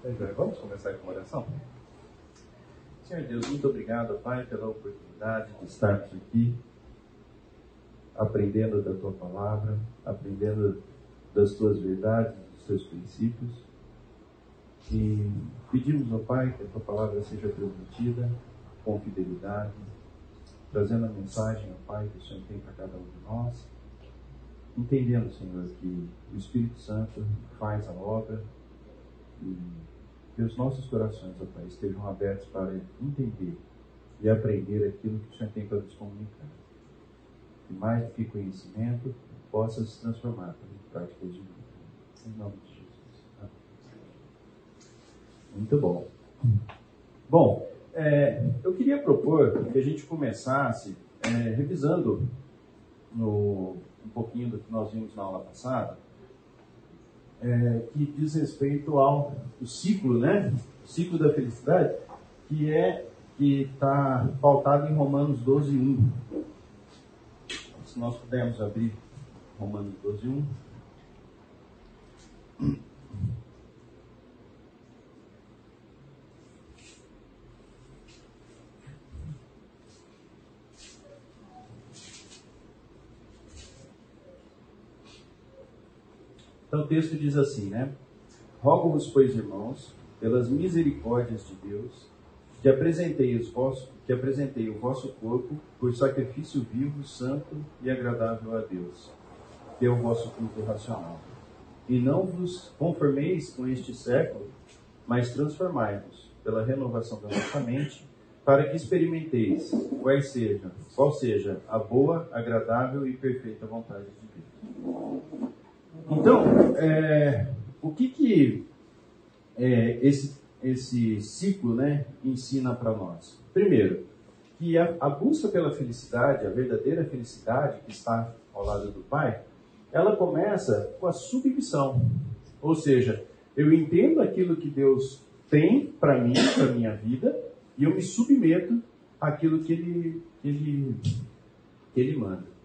Vamos começar com uma oração? Senhor Deus, muito obrigado, Pai, pela oportunidade de estarmos aqui, aprendendo da Tua palavra, aprendendo das Tuas verdades, dos Teus princípios. E pedimos, ó Pai, que a Tua palavra seja transmitida com fidelidade, trazendo a mensagem, ó Pai, que o Senhor tem para cada um de nós, entendendo, Senhor, que o Espírito Santo faz a obra que os nossos corações, ó Pai, estejam abertos para entender e aprender aquilo que o Senhor tem para nos comunicar. Que mais do que conhecimento, possa se transformar em práticas de vida. Em nome de Jesus. Amém. Muito bom. Bom, é, eu queria propor que a gente começasse é, revisando no, um pouquinho do que nós vimos na aula passada é, que diz respeito ao ciclo, né? O ciclo da felicidade, que é que está pautado em Romanos 12, 1. Se nós pudermos abrir Romanos 12, 1. Então o texto diz assim, né? Rogo-vos, pois, irmãos, pelas misericórdias de Deus, que apresentei, os vossos, que apresentei o vosso corpo por sacrifício vivo, santo e agradável a Deus, que é o vosso culto racional. E não vos conformeis com este século, mas transformai-vos pela renovação da vossa mente, para que experimenteis quais seja, qual seja a boa, agradável e perfeita vontade de Deus. Então, é, o que que é, esse, esse ciclo né, ensina para nós? Primeiro, que a, a, busca pela felicidade, a verdadeira felicidade que está ao lado do Pai, ela começa com a submissão. Ou seja, eu entendo aquilo que Deus tem para mim, para minha vida, e eu me submeto àquilo que Ele, que ele, que ele manda.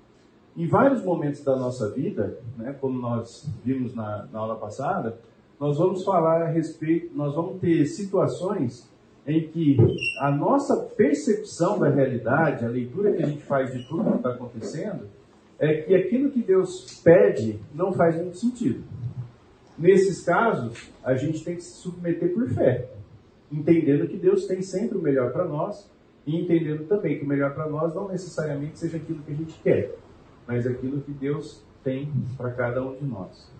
Em vários momentos da nossa vida, né, como nós vimos na, na aula passada, nós vamos falar a respeito, nós vamos ter situações em que a nossa percepção da realidade, a leitura que a gente faz de tudo que está acontecendo, é que aquilo que Deus pede não faz muito sentido. Nesses casos, a gente tem que se submeter por fé, entendendo que Deus tem sempre o melhor para nós e entendendo também que o melhor para nós não necessariamente seja aquilo que a gente quer mas aquilo que Deus tem para cada um de nós.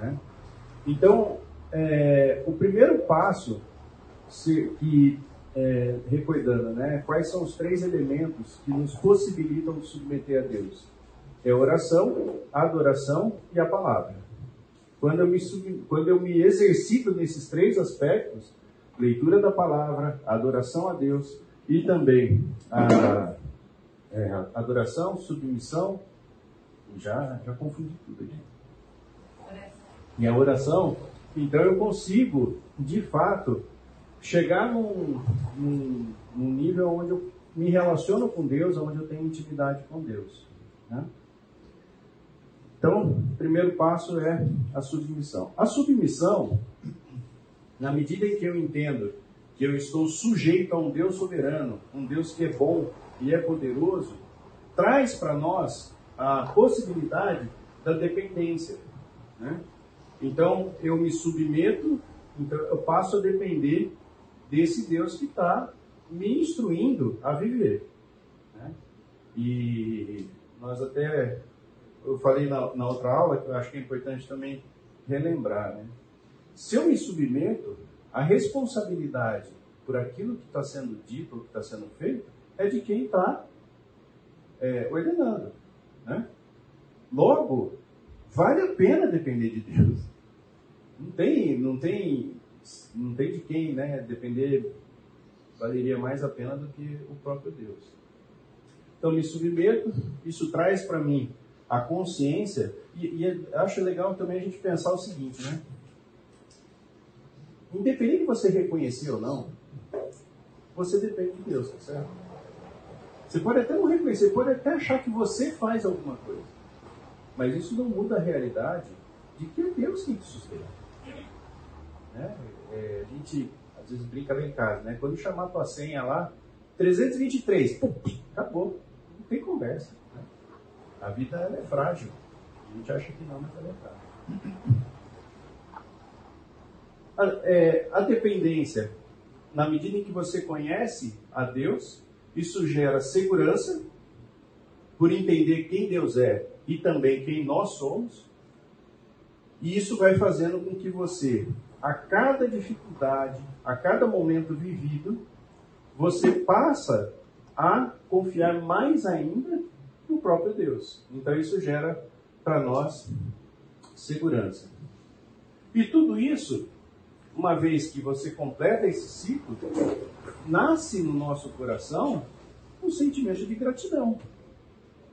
Né? Então, é, o primeiro passo se, que, é, né, quais são os três elementos que nos possibilitam submeter a Deus? É a oração, a adoração e a palavra. Quando eu me, sub, quando eu me exercito nesses três aspectos, leitura da palavra, adoração a Deus e também a é, adoração, submissão, já, já confundi tudo aqui. E a oração, então eu consigo, de fato, chegar num, num, num nível onde eu me relaciono com Deus, onde eu tenho intimidade com Deus. Né? Então, o primeiro passo é a submissão. A submissão, na medida em que eu entendo que eu estou sujeito a um Deus soberano, um Deus que é bom, e é poderoso, traz para nós a possibilidade da dependência. Né? Então, eu me submeto, então eu passo a depender desse Deus que está me instruindo a viver. Né? E nós até, eu falei na, na, outra aula, que eu acho que é importante também relembrar, né? Se eu me submeto, a responsabilidade por aquilo que está sendo dito ou que está sendo feito é de quem está é, ordenando. Né? Logo, vale a pena depender de Deus. Não tem, não tem, não tem de quem né, depender valeria mais a pena do que o próprio Deus. Então me submeto, isso traz para mim a consciência, e, e acho legal também a gente pensar o seguinte, né? Independente de você reconhecer ou não, você depende de Deus, tá certo? Você pode até não reconhecer, pode até achar que você faz alguma coisa. Mas isso não muda a realidade de que é Deus quem te sustenta. Né? É, a gente às vezes brinca lá em casa, né? Quando chamar a tua senha lá, 323, pum, acabou. Não tem conversa. Né? A vida é frágil. A gente acha que não, mas ela é frágil. A, é, a dependência, na medida em que você conhece a Deus, isso gera segurança por entender quem Deus é e também quem nós somos. E isso vai fazendo com que você, a cada dificuldade, a cada momento vivido, você passa a confiar mais ainda no próprio Deus. Então isso gera para nós segurança. E tudo isso, uma vez que você completa esse ciclo, nasce no nosso coração um sentimento de gratidão.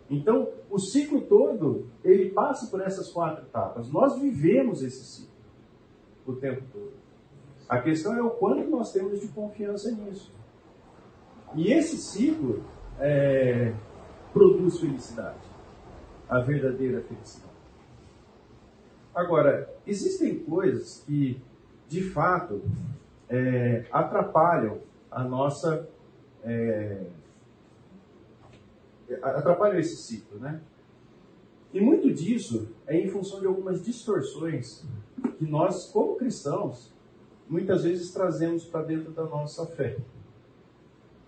Então, o ciclo todo, ele passa por essas quatro etapas. Nós vivemos esse ciclo o tempo todo. A questão é o quanto nós temos de confiança nisso. E esse ciclo é, produz felicidade, a verdadeira felicidade. Agora, existem coisas que, de fato, é, atrapalham a nossa é, atrapalham esse ciclo, né? E muito disso é em função de algumas distorções que nós, como cristãos, muitas vezes trazemos para dentro da nossa fé.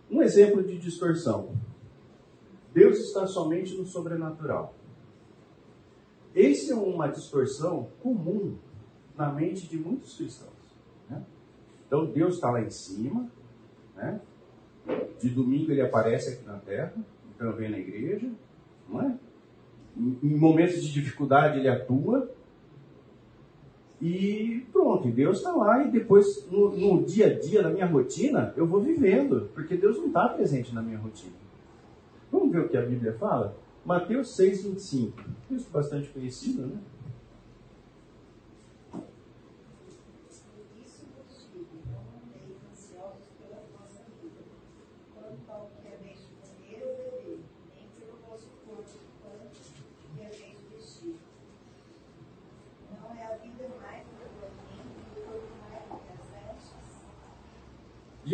Um exemplo de distorção. Deus está somente no sobrenatural. Esse é uma distorção comum na mente de muitos cristãos. Né? Então Deus está lá em cima, né? de domingo ele aparece aqui na terra, então vem na igreja, não é? Em momentos de dificuldade ele atua. E pronto, Deus está lá e depois no, no, dia a dia, na minha rotina, eu vou vivendo, porque Deus não está presente na minha rotina. Vamos ver o que a Bíblia fala? Mateus 6, 25. Isso bastante conhecido, né?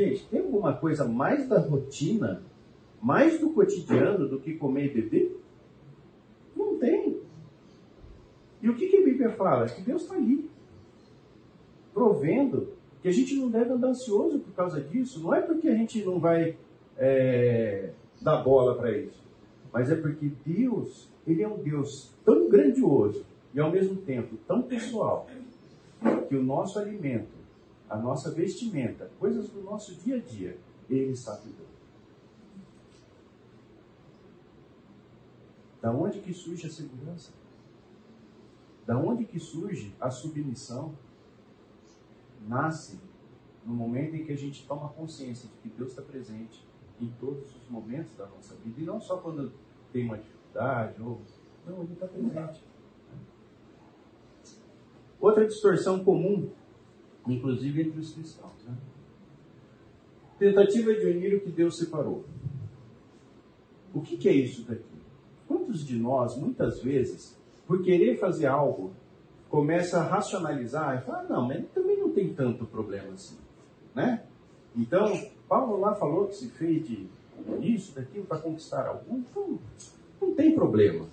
Gente, tem alguma coisa mais da rotina, mais do cotidiano do que comer e beber? Não tem. E o que, que a Bíblia fala? Que Deus está ali, provendo, que a gente não deve andar ansioso por causa disso. Não é porque a gente não vai é, dar bola para isso, mas é porque Deus, Ele é um Deus tão grandioso e ao mesmo tempo tão pessoal, que o nosso alimento a nossa vestimenta, coisas do nosso dia a dia, Ele cuidando. Da onde que surge a segurança? Da onde que surge a submissão? Nasce no momento em que a gente toma consciência de que Deus está presente em todos os momentos da nossa vida e não só quando tem uma dificuldade ou não, Ele está presente. Outra distorção comum inclusive entre os cristãos. Né? Tentativa de unir o que Deus separou. O que, que é isso daqui? Quantos de nós, muitas vezes, por querer fazer algo, começa a racionalizar e fala, não, mas também não tem tanto problema assim, né? Então, Paulo lá falou que se fez de isso, daquilo para conquistar algum, então não tem problema.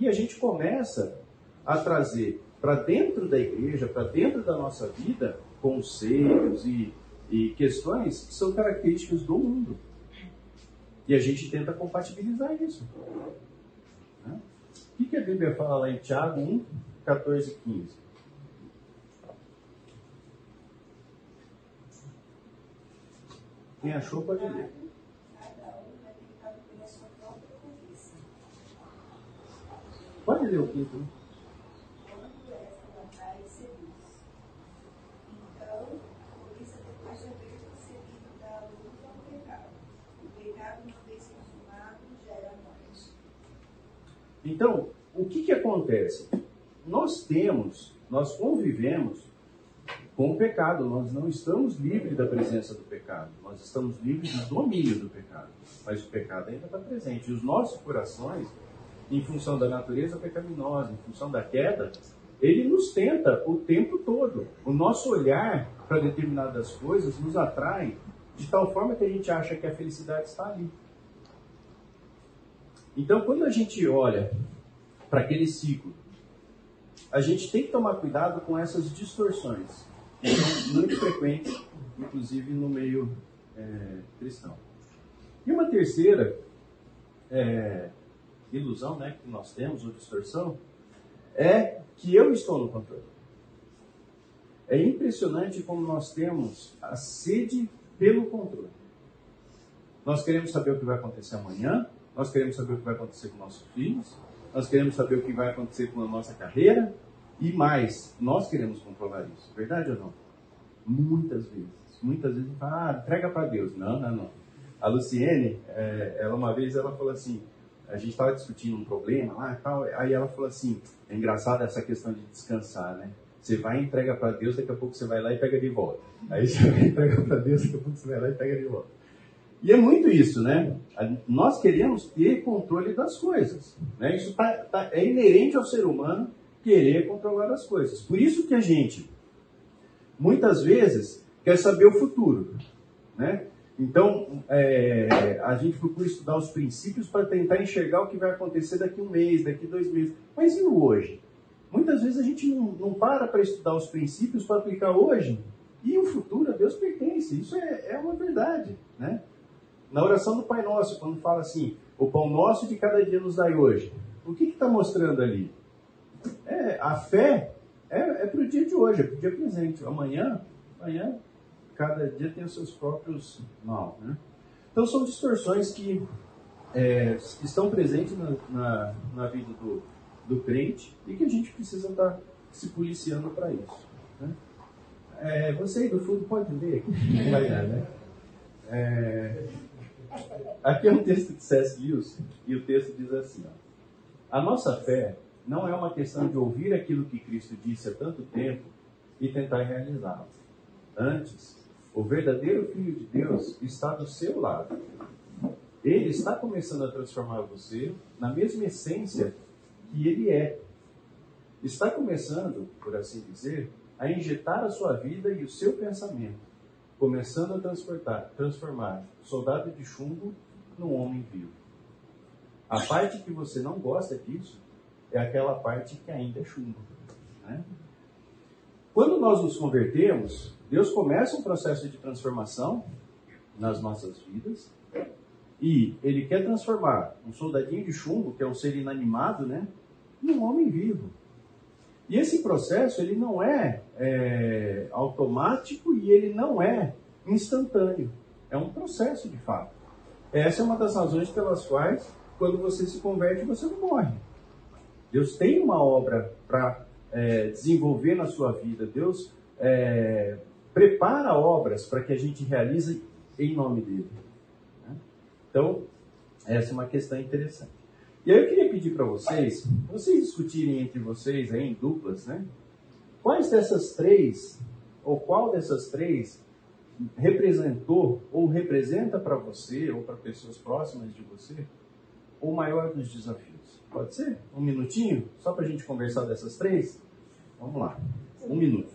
E a gente começa a trazer para dentro da igreja, para dentro da nossa vida, conceitos e, e questões que são características do mundo. E a gente tenta compatibilizar isso. Né? O que, a Bíblia fala lá em Tiago 1, 14 e 15? Quem achou pode ler. Pode ler o quinto. Né? Então, o que, que acontece? Nós temos, nós convivemos com o pecado, nós não estamos livres da presença do pecado, nós estamos livres do domínio do pecado, mas o pecado ainda está presente. E os nossos corações, em função da natureza pecaminosa, em função da queda, ele nos tenta o tempo todo. O nosso olhar para determinadas coisas nos atrai de tal forma que a gente acha que a felicidade está ali. Então, quando a gente olha para aquele ciclo, a gente tem que tomar cuidado com essas distorções, que são muito frequentes, inclusive no meio é, cristão. E uma terceira é, ilusão né, que nós temos, ou distorção, é que eu estou no controle. É impressionante como nós temos a sede pelo controle. Nós queremos saber o que vai acontecer amanhã, nós queremos saber o que vai acontecer com nossos filhos, nós queremos saber o que vai acontecer com a nossa carreira e mais, nós queremos controlar isso. Verdade ou não? Muitas vezes. Muitas vezes a gente fala, ah, entrega para Deus. Não, não, não. A Luciene, é, ela uma vez ela falou assim, a gente estava discutindo um problema lá e tal, aí ela falou assim, é engraçado essa questão de descansar, né? Você vai entrega para Deus, daqui a pouco você vai lá e pega de volta. Aí você vai e entrega para Deus, daqui a pouco você vai lá e pega de volta. E é muito isso, né? Nós queremos ter controle das coisas. Né? Isso tá, tá, é inerente ao ser humano querer controlar as coisas. Por isso que a gente, muitas vezes, quer saber o futuro. Né? Então, é, a gente procura estudar os princípios para tentar enxergar o que vai acontecer daqui um mês, daqui dois meses. Mas e o hoje? Muitas vezes a gente não, não para para estudar os princípios para aplicar hoje. E o futuro a Deus pertence. Isso é, é uma verdade. Né? Na oração do Pai Nosso, quando fala assim, o pão nosso de cada dia nos dai hoje. O que está mostrando ali? É, a fé é, é para o dia de hoje, é para o dia presente. Amanhã, amanhã cada dia tem os seus próprios mal. Né? Então são distorções que é, estão presentes na, na, na, vida do, do crente e que a gente precisa estar tá se policiando para isso. Né? É, você aí do fundo pode ler aqui, né? É, aqui é um texto de C.S. Lewis e o texto diz assim: ó, A nossa fé não é uma questão de ouvir aquilo que Cristo disse há tanto tempo e tentar realizá-lo. Antes, o verdadeiro Filho de Deus está do seu lado. Ele está começando a transformar você na mesma essência que ele é. Está começando, por assim dizer, a injetar a sua vida e o seu pensamento, começando a transportar, transformar soldado de chumbo num homem vivo. A parte que você não gosta disso é aquela parte que ainda é chumbo. Né? Quando nós nos convertemos, Deus começa um processo de transformação nas nossas vidas e Ele quer transformar um soldadinho de chumbo, que é um ser inanimado, né, num homem vivo. E esse processo ele não é, é automático e ele não é instantâneo. É um processo de fato. Essa é uma das razões pelas quais, quando você se converte, você não morre. Deus tem uma obra para é, desenvolver na sua vida. Deus é, prepara obras para que a gente realize em nome dele. Né? Então, essa é uma questão interessante. E aí eu queria pedir para vocês, vocês discutirem entre vocês aí em duplas, né? Quais dessas três, ou qual dessas três representou ou representa para você ou para pessoas próximas de você o maior dos desafios? Pode ser? Um minutinho? Só para a gente conversar dessas três? Vamos lá. Um minuto.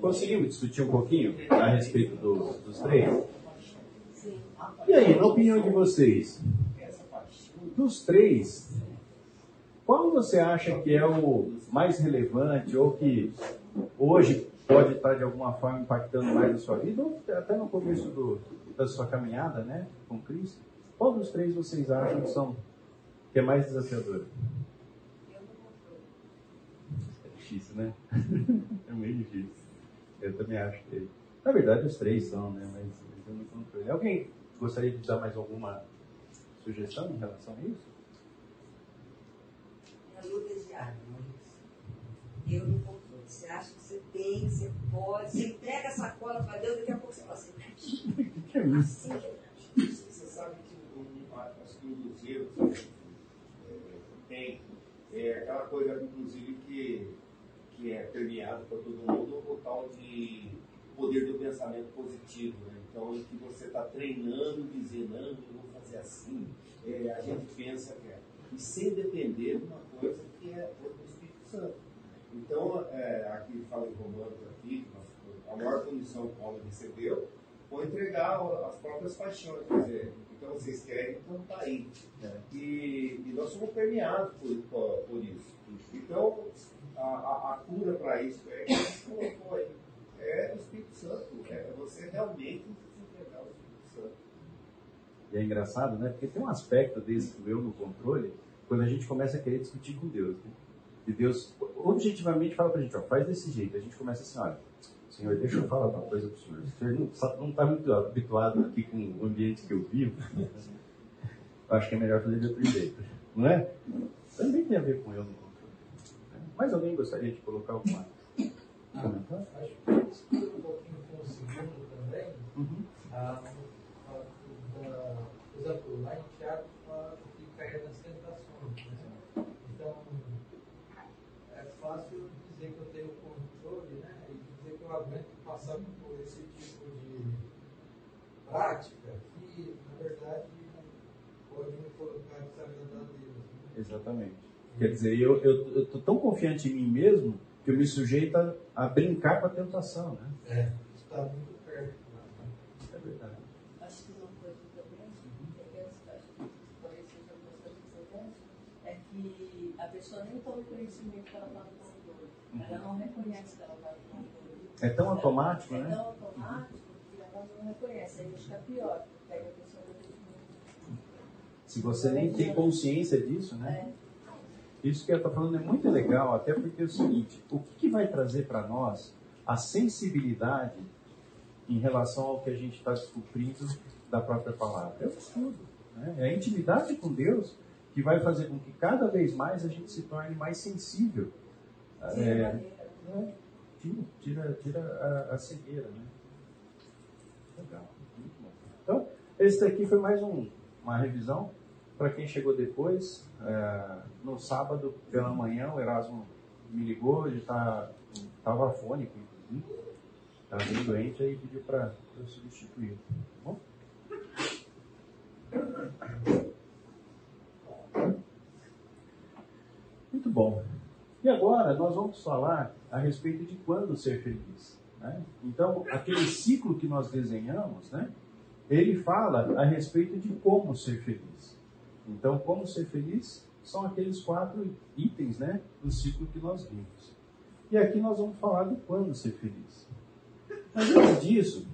Conseguimos discutir um pouquinho a respeito dos três? E aí, na opinião de vocês, dos três, qual você acha que é o mais relevante ou que hoje pode estar de alguma forma impactando mais a sua vida ou até no começo do, da sua caminhada, né, com Cristo? Qual dos três vocês acham que são que é mais desafiador? É difícil, né? é meio difícil. Eu também acho que. Na verdade, os três são, né? Mas, eu não controle. Alguém gostaria de dar mais alguma sugestão em relação a isso? É a luta diária. Eu não controle. Você acha que você tem, você pode, você entrega a sacola para Deus, daqui a pouco você fala assim. que é isso? Assim Você sabe que acho que um dos erros é, tem é aquela coisa, inclusive, que, que é permeado por todo mundo, o tal de poder do pensamento positivo. Né? Então, em que você está treinando, dizendo, não, eu vou fazer assim, é, a gente pensa que é. E sem depender de uma coisa que é do Espírito Santo. Então, é, aqui fala em Romanos, aqui, a maior condição que o homem recebeu foi entregar as próprias paixões. Quer dizer, então vocês querem, então está aí. É. E, e, nós somos permeados por, por, isso. Então, a, a, a cura para isso é que colocou aí. É o Espírito Santo. É você realmente se entregar ao Espírito Santo. E é engraçado, né? Porque tem um aspecto desse do eu no controle, quando a gente começa a querer discutir com Deus. Né? E Deus objetivamente fala pra gente, ó, faz desse jeito. A gente começa assim, olha, Senhor, deixa eu falar uma coisa pro senhor. O senhor não está muito habituado aqui com o ambiente que eu vivo. Eu acho que é melhor fazer de outro jeito. Não é? Também tem a ver com eu no controle. né? Mais alguém gostaria de colocar alguma comentário? Acho que um pouquinho com o segundo também. Uhum. Ah, exemplo, lá em Tiago fala que cair nas tentações. Né? Então, é fácil dizer que eu tenho controle né? e dizer que eu aguento passar por esse tipo de prática que, na verdade, pode me colocar desagradar a Deus. Né? Exatamente. Quer dizer, eu estou tão confiante em mim mesmo que eu me sujeito a, a brincar com a tentação, né? É, está muito perto. É verdade. Acho que uma coisa também, que eu penso, acho que talvez seja uma coisa que você pensa, é que a pessoa nem toma conhecimento que ela está no controle. Ela não reconhece que ela está no controle. É tão automático, É né? tão automático que ela não reconhece. Aí fica pior, pega a pessoa Se você nem tem consciência disso, né? É. Isso que eu estou falando é muito legal, até porque é o seguinte: o que, que vai trazer para nós a sensibilidade em relação ao que a gente está descobrindo da própria palavra? É o estudo. Né? É a intimidade com Deus que vai fazer com que cada vez mais a gente se torne mais sensível. É, é, tira tira, tira a, a cegueira, né? Legal, muito bom. Então, esse daqui foi mais um, uma revisão. Para quem chegou depois, é, no sábado pela manhã, o Erasmo me ligou, ele estava afônico, inclusive, estava bem doente, aí pediu para eu substituir. Tá bom? Muito bom. E agora nós vamos falar a respeito de quando ser feliz. Né? Então, aquele ciclo que nós desenhamos, né? ele fala a respeito de como ser feliz. Então, como ser feliz são aqueles quatro itens né, do ciclo que nós vimos. E aqui nós vamos falar do quando ser feliz. Mas antes disso,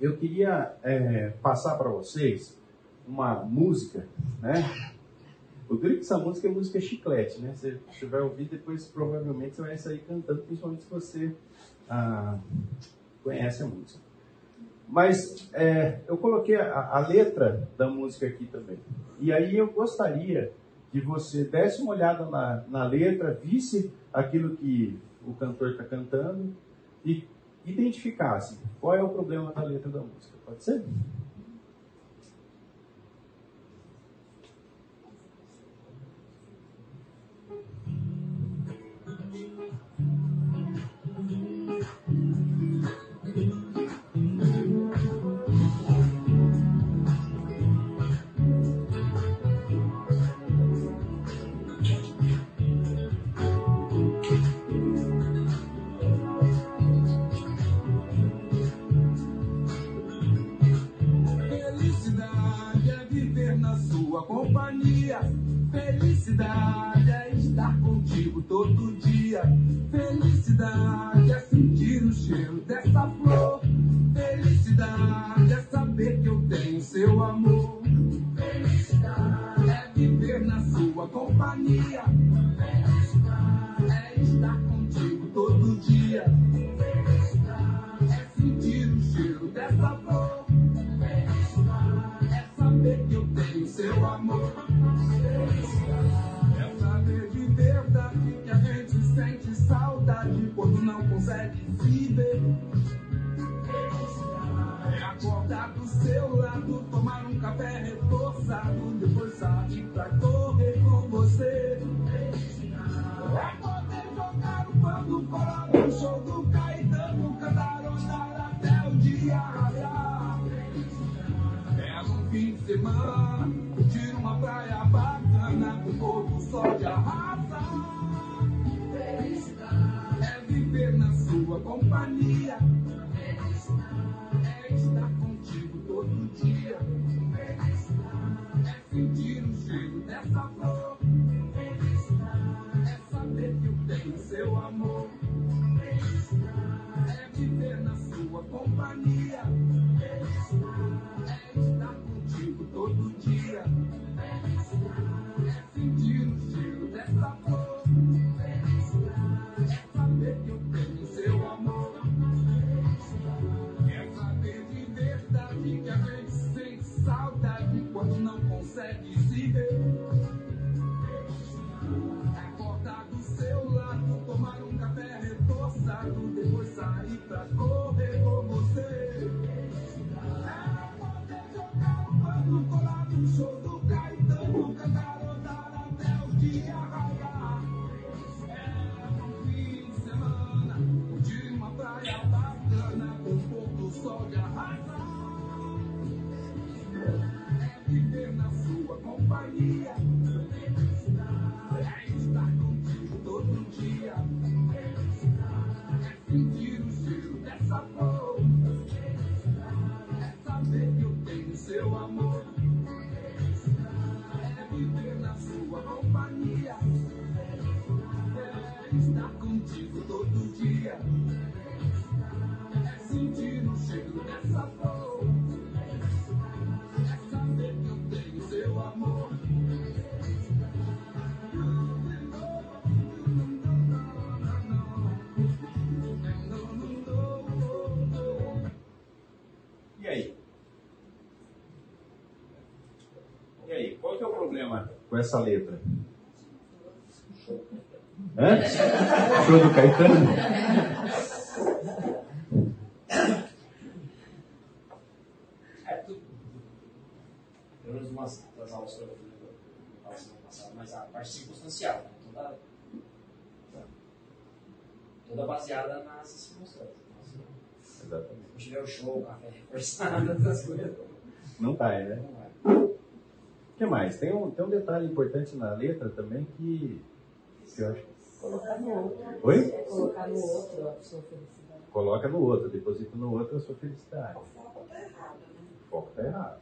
eu queria é, passar para vocês uma música, né? O duro é que essa música é música chiclete, né? Você, você vai ouvir depois, provavelmente você vai sair cantando, principalmente se você ah, conhece a música. Mas é, eu coloquei a, a letra da música aqui também. E aí eu gostaria que você desse uma olhada na, na letra, visse aquilo que o cantor está cantando e identificasse qual é o problema da letra da música. Pode ser? dia. Felicidade é estar contigo todo dia. Felicidade é sentir o cheiro dessa flor. Companhia. É estar contigo todo dia. É sentir o cheiro dessa flor. É saber que eu tenho seu amor. É viver na sua companhia. É estar contigo todo dia. É sentir o cheiro dessa flor. Com essa letra? Hã? Show do Caetano? É tudo. Pelo menos umas das aulas que eu fui na semana passada, mas a parte circunstancial, né? toda, toda baseada nas circunstâncias. Se Exatamente. não tiver o show, o café reforçado, essas coisas. Não cai, né? Não. Que mais? Tem um, tem um detalhe importante na letra também que, que eu acho. Colocar no outro. Oi? Colocar no outro a sua felicidade. Coloca no outro, deposita no outro a sua felicidade. O foco está errado, né? O foco tá errado.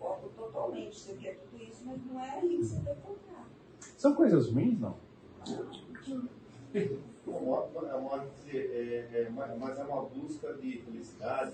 O foco totalmente. Você quer tudo isso, mas não é aí que você vai encontrar. São coisas ruins, não? Uma- uma- dizer, é, é, mas mas é uma busca de felicidade,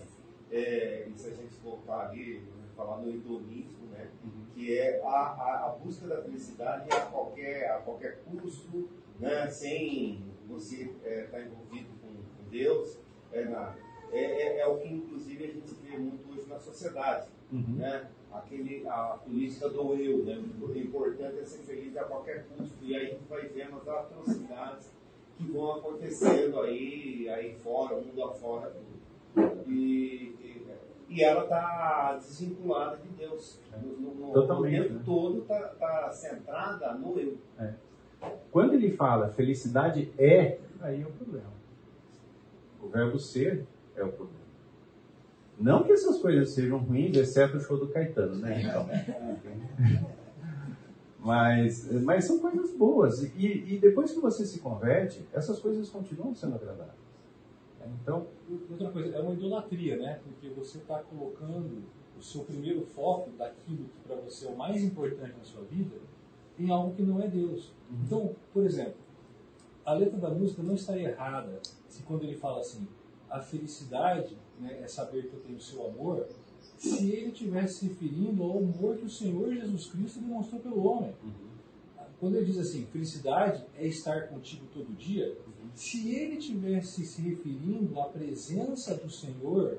é, e se a gente voltar ali, né, falar no hedonismo, né, que é a, a, a busca da felicidade a qualquer, a qualquer custo, né, sem você estar envolvido com, com Deus, é, na- é, é, é o que inclusive a gente vê muito hoje na sociedade Uhum. né? Aquele, a política do eu, né? O importante é ser feliz a qualquer custo. E aí a gente vai vendo as atrocidades que vão acontecendo aí, aí fora, mundo afora. E, e, e ela está desvinculada de Deus. No, no, no, Totalmente, tempo né? todo está centrada no eu. Quando ele fala felicidade é, aí é o problema. O verbo ser é o problema. Não que essas coisas sejam ruins, exceto o show do Caetano, né? Então, mas, mas são coisas boas. E, e depois que você se converte, essas coisas continuam sendo agradáveis. Então, Outra coisa, é uma idolatria, né? Porque você está colocando o seu primeiro foco daquilo que para você é o mais importante na sua vida em algo que não é Deus. Então, por exemplo, a letra da música não está errada se quando ele fala assim, a felicidade né, é saber que eu tenho o seu amor, se ele estivesse se referindo ao amor que o Senhor Jesus Cristo demonstrou pelo homem. Quando ele diz assim, felicidade é estar contigo todo dia, se ele estivesse se referindo à presença do Senhor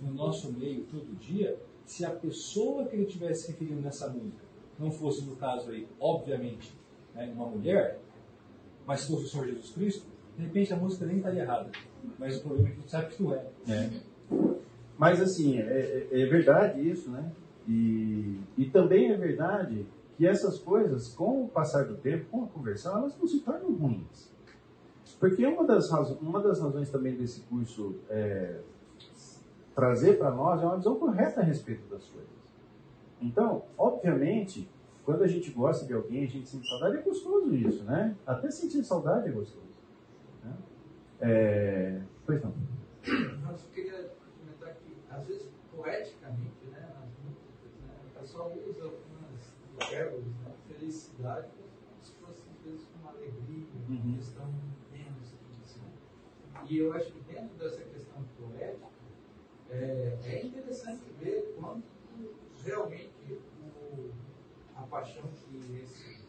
no nosso meio todo dia, se a pessoa que ele estivesse se referindo nessa música não fosse, no caso aí, obviamente, né, uma mulher, mas fosse o Senhor Jesus Cristo, de repente a música nem estaria errada. Mas o problema é que a gente sabe que não é. É. Mas assim, é, é- é verdade isso, né? E, e também é verdade que essas coisas, com o passar do tempo, com a conversão, elas não se tornam ruins. Porque uma das, razo- uma das razões também desse curso é, trazer para nós é uma visão correta a respeito das coisas. Então, obviamente, quando a gente gosta de alguém, a gente sente saudade, é gostoso isso, né? Até sentir saudade é gostoso. né? É... Pois não. Eu só queria comentar que, às vezes, poeticamente, né, né, o pessoal usa algumas verbos, né, felicidade, como se fosse, às vezes, uma alegria, Uhum. questão menos disso. Né? E eu acho que dentro dessa questão poética, é, é interessante ver quanto realmente o, a paixão que esse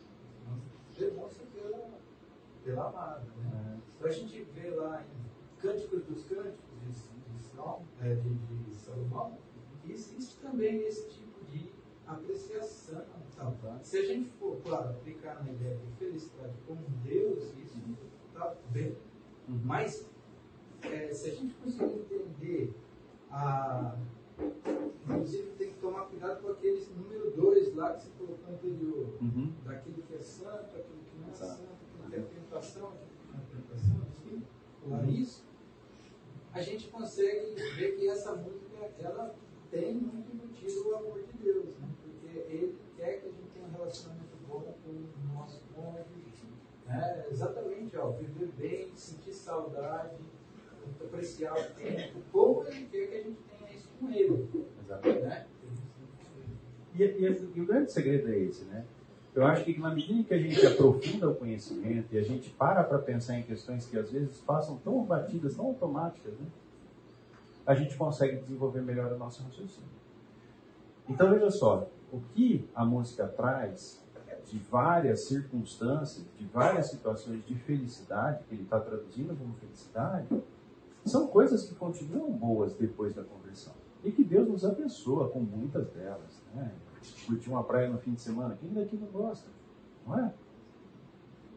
demonstra pela, pela amada. Né? Então a gente vê lá em Cânticos dos Cânticos de, de, é, de, de Salomão, que existe também esse tipo de apreciação. Se a gente for, claro, aplicar na ideia de felicidade como Deus, isso está bem. Mas é, se a gente conseguir entender a. Inclusive tem que tomar cuidado com aqueles número 2 lá que você colocou anterior. Uhum. Daquilo que é santo, aquilo que não é santo, aquilo que é tentação, aquilo que não é tentação, assim, falar isso, a gente consegue ver que essa música ela tem muito embutido o amor de Deus, né? porque ele quer que a gente tenha um relacionamento bom com o nosso cônjuge, né? exatamente, ó, viver bem, sentir saudade, apreciar o tempo, como ele quer que a gente tenha isso com ele. Exato. Né? E, e- e o grande segredo é esse, né? Eu acho que na medida em que a gente aprofunda o conhecimento e a gente para para pensar em questões que às vezes passam tão batidas, tão automáticas, né? A gente consegue desenvolver melhor o nosso raciocínio. Então veja só, o que a música traz de várias circunstâncias, de várias situações de felicidade, que ele está traduzindo como felicidade, são coisas que continuam boas depois da conversão. E que Deus nos abençoa com muitas delas. Né? Curtir uma praia no fim de semana, quem daqui não gosta? Não é?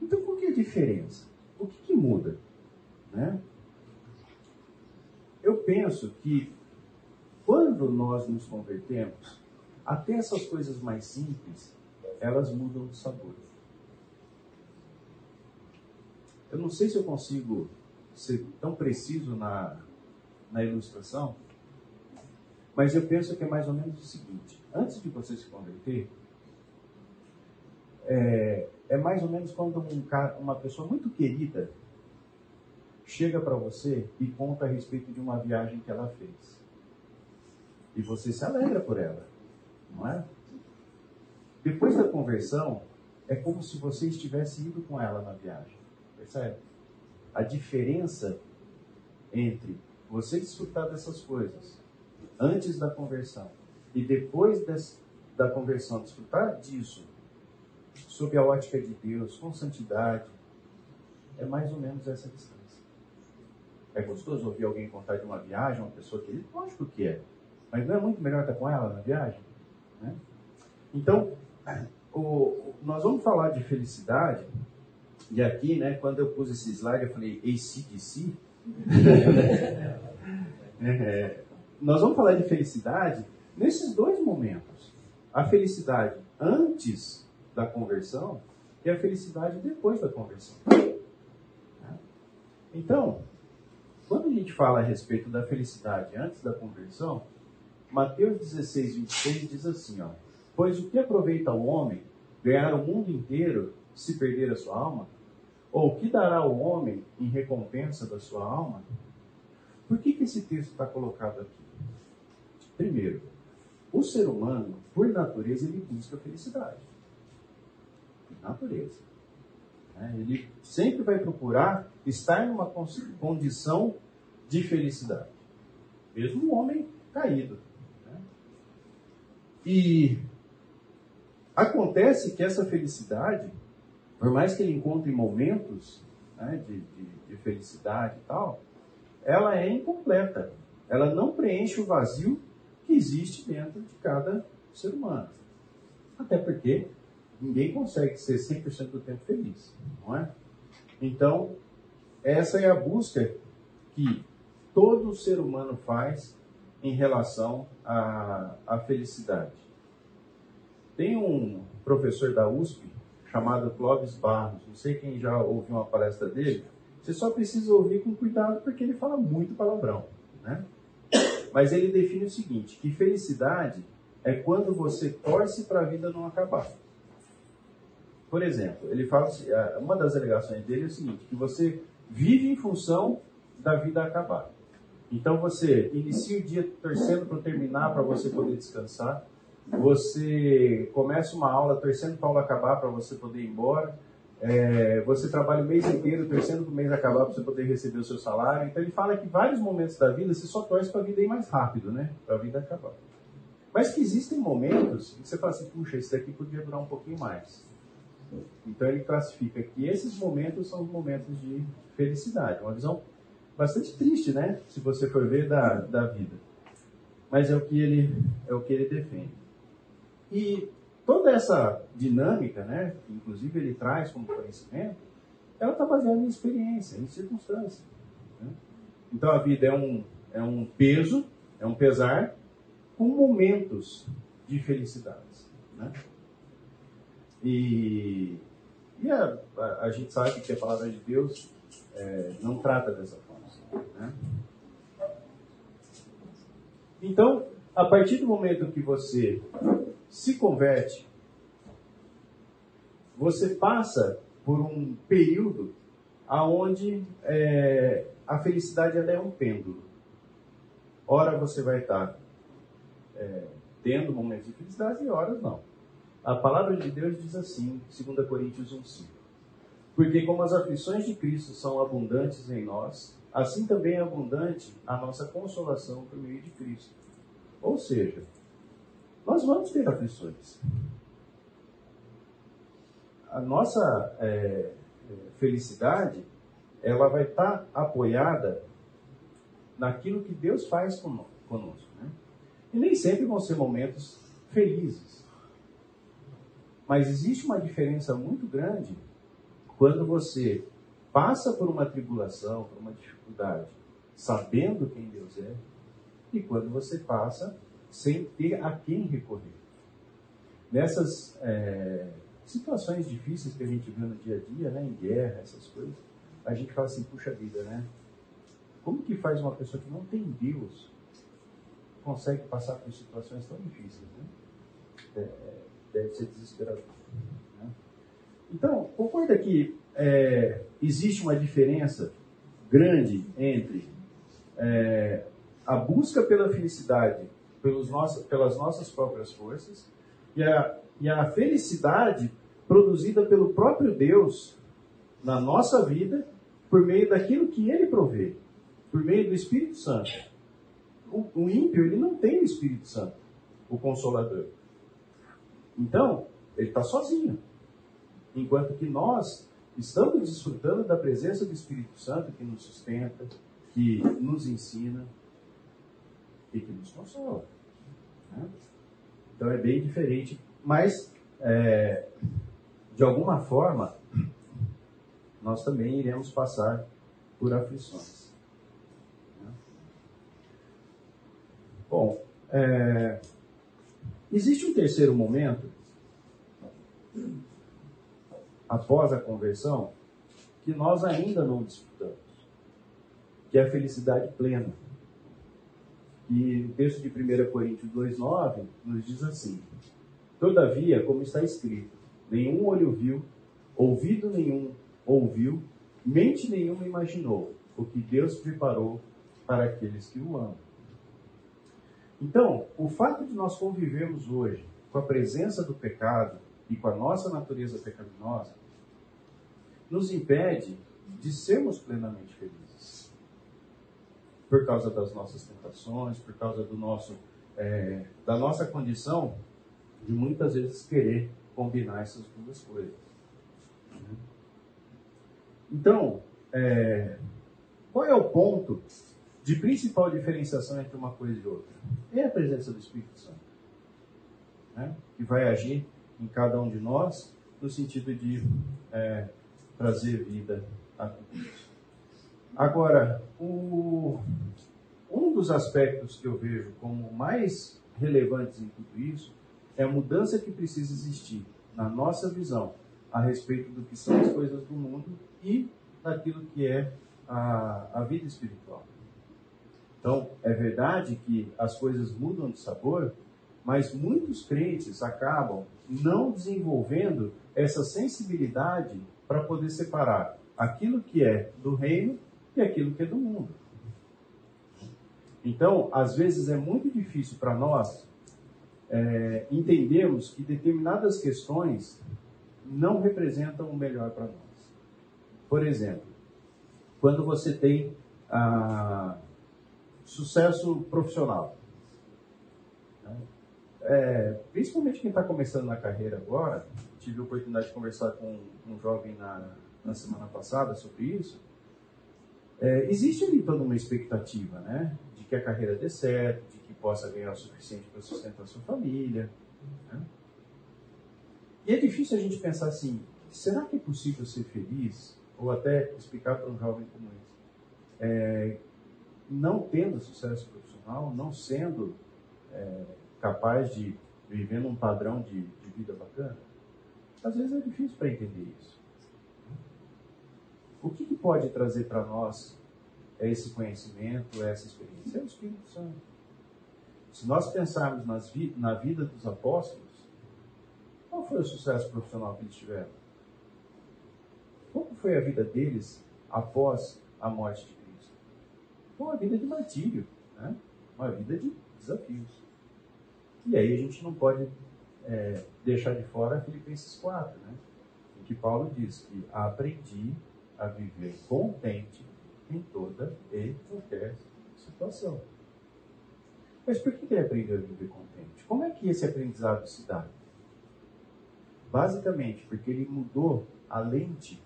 Então, qual que é a diferença? O que, que muda? Né? Eu penso que quando nós nos convertemos, até essas coisas mais simples, elas mudam de sabor. Eu não sei se eu consigo ser tão preciso na, na ilustração, mas eu penso que é mais ou menos o seguinte: antes de você se converter, é, é mais ou menos quando um uma pessoa muito querida chega para você e conta a respeito de uma viagem que ela fez. E você se alegra por ela, não é? Depois da conversão, é como se você estivesse indo com ela na viagem. Percebe? A diferença entre você desfrutar dessas coisas antes da conversão e depois des, da conversão desfrutar disso sob a ótica de Deus, com santidade, é mais ou menos essa distância. É gostoso ouvir alguém contar de uma viagem, uma pessoa querida? Lógico que é. Mas não é muito melhor estar com ela na viagem? Né? Então, o, nós vamos falar de felicidade, e aqui, né, quando eu pus esse slide, eu falei ACDC. É, nós vamos falar de felicidade nesses dois momentos. A felicidade antes da conversão e a felicidade depois da conversão. Né? Então, quando a gente fala a respeito da felicidade antes da conversão, Mateus 16, 26 diz assim, ó, Pois o que aproveita o homem ganhar o mundo inteiro se perder a sua alma? Ou o que dará o homem em recompensa da sua alma? Por que, que esse texto está colocado aqui? Primeiro, o ser humano, por natureza, ele busca felicidade. Natureza. né? Ele sempre vai procurar estar numa cons- condição de felicidade. Mesmo um homem caído. né? E acontece que essa felicidade, por mais que ele encontre momentos né, de, de- de felicidade e tal, ela é incompleta. Ela não preenche o vazio que existe dentro de cada ser humano. Até porque ninguém consegue ser 100% do tempo feliz, não é? Então, essa é a busca que todo ser humano faz em relação à, à felicidade. Tem um professor da USP chamado Clóvis Barros, não sei quem já ouviu uma palestra dele, você só precisa ouvir com cuidado porque ele fala muito palavrão, né? Mas ele define o seguinte, que felicidade é quando você torce para a vida não acabar. Por exemplo, ele fala, assim, uma das alegações dele é o seguinte, que você vive em função da vida acabar. Então você inicia o dia torcendo para terminar para você poder descansar. Você começa uma aula torcendo para a aula acabar para você poder ir embora. É, você trabalha o mês inteiro torcendo para o mês acabar para você poder receber o seu salário. Então ele fala que vários momentos da vida você só torce para a vida ir mais rápido, né? Para a vida acabar. Mas que existem momentos que você fala assim, puxa, esse daqui podia durar um pouquinho mais. Então ele classifica que esses momentos são os momentos de felicidade. Uma visão bastante triste, né? Se você for ver da, da vida. Mas é o que ele é o que ele defende. E toda essa dinâmica, né? Que inclusive ele traz como conhecimento, ela está baseada em experiência, em circunstância. né? Então a vida é um é um peso, é um pesar com momentos de felicidades, né? E, e a, a, a gente sabe que a palavra de Deus é, não trata dessa forma. Né? Então, a partir do momento que você se converte, você passa por um período aonde é, a felicidade ela é um pêndulo. Ora você vai estar é, tendo momentos de felicidade e horas não. A palavra de Deus diz assim, 2 Coríntios 1,5. Porque como as aflições de Cristo são abundantes em nós, assim também é abundante a nossa consolação por meio de Cristo. Ou seja, nós vamos ter aflições. A nossa é, felicidade, ela vai estar apoiada naquilo que Deus faz conosco. Né? E nem sempre vão ser momentos felizes. Mas existe uma diferença muito grande quando você passa por uma tribulação, por uma dificuldade, sabendo quem Deus é, e quando você passa sem ter a quem recorrer. Nessas é, situações difíceis que a gente vê no dia a dia, né, em guerra, essas coisas, a gente fala assim, puxa vida, né? Como que faz uma pessoa que não tem Deus consegue passar por situações tão difíceis, né? É, deve ser desesperador. Né? Então, concorda que é, existe uma diferença grande entre é, a busca pela felicidade pelos nossa, pelas nossas próprias forças e a, e a felicidade produzida pelo próprio Deus na nossa vida por meio daquilo que Ele provê, por meio do Espírito Santo. O, o ímpio, ele não tem o Espírito Santo, o Consolador. Então, ele está sozinho. Enquanto que nós estamos desfrutando da presença do Espírito Santo que nos sustenta, que nos ensina e que nos consola. Né? Então é bem diferente, mas é, de alguma forma nós também iremos passar por aflições. Né? Bom, é, existe um terceiro momento após a conversão que nós ainda não desfrutamos, que é a felicidade plena. E o texto de 1 Coríntios 2,9 nos diz assim: Todavia, como está escrito, nenhum olho viu, ouvido nenhum ouviu, mente nenhuma imaginou o que Deus preparou para aqueles que o amam. Então, o fato de nós convivermos hoje com a presença do pecado e com a nossa natureza pecaminosa nos impede de sermos plenamente felizes. Por causa das nossas tentações, por causa do nosso, é, da nossa condição de muitas vezes querer combinar essas duas coisas. Então, é, qual é o ponto de principal diferenciação entre uma coisa e outra? É a presença do Espírito Santo, né? que vai agir em cada um de nós no sentido de é, trazer vida a todos. Agora, o, um dos aspectos que eu vejo como mais relevantes em tudo isso é a mudança que precisa existir na nossa visão a respeito do que são as coisas do mundo e daquilo que é a, a vida espiritual. Então, é verdade que as coisas mudam de sabor, mas muitos crentes acabam não desenvolvendo essa sensibilidade para poder separar aquilo que é do reino e aquilo que é do mundo. Então, às vezes é muito difícil para nós é, entendermos que determinadas questões não representam o melhor para nós. Por exemplo, quando você tem ah, sucesso profissional, né? é, principalmente quem está começando na carreira agora, tive a oportunidade de conversar com um jovem na, na semana passada sobre isso. É, existe ali toda uma expectativa, né? De que a carreira dê certo, de que possa ganhar o suficiente para sustentar sua família. Né? E é difícil a gente pensar assim: será que é possível ser feliz ou até explicar para um jovem como esse, é, não tendo sucesso profissional, não sendo é, capaz de viver num padrão de, de vida bacana, às vezes é difícil para entender isso. O que, que pode trazer para nós esse conhecimento, essa experiência? É o Espírito Santo. Se nós pensarmos vi na vida dos apóstolos, qual foi o sucesso profissional que eles tiveram? Como foi a vida deles após a morte de Cristo? Foi uma vida de martírio, né? uma vida de desafios. E aí a gente não pode é, deixar de fora Filipenses 4, né? em que Paulo diz que aprendi a viver contente em toda e qualquer situação. Mas por que ele aprendeu a viver contente? Como é que esse aprendizado se dá? Basicamente, porque ele mudou a lente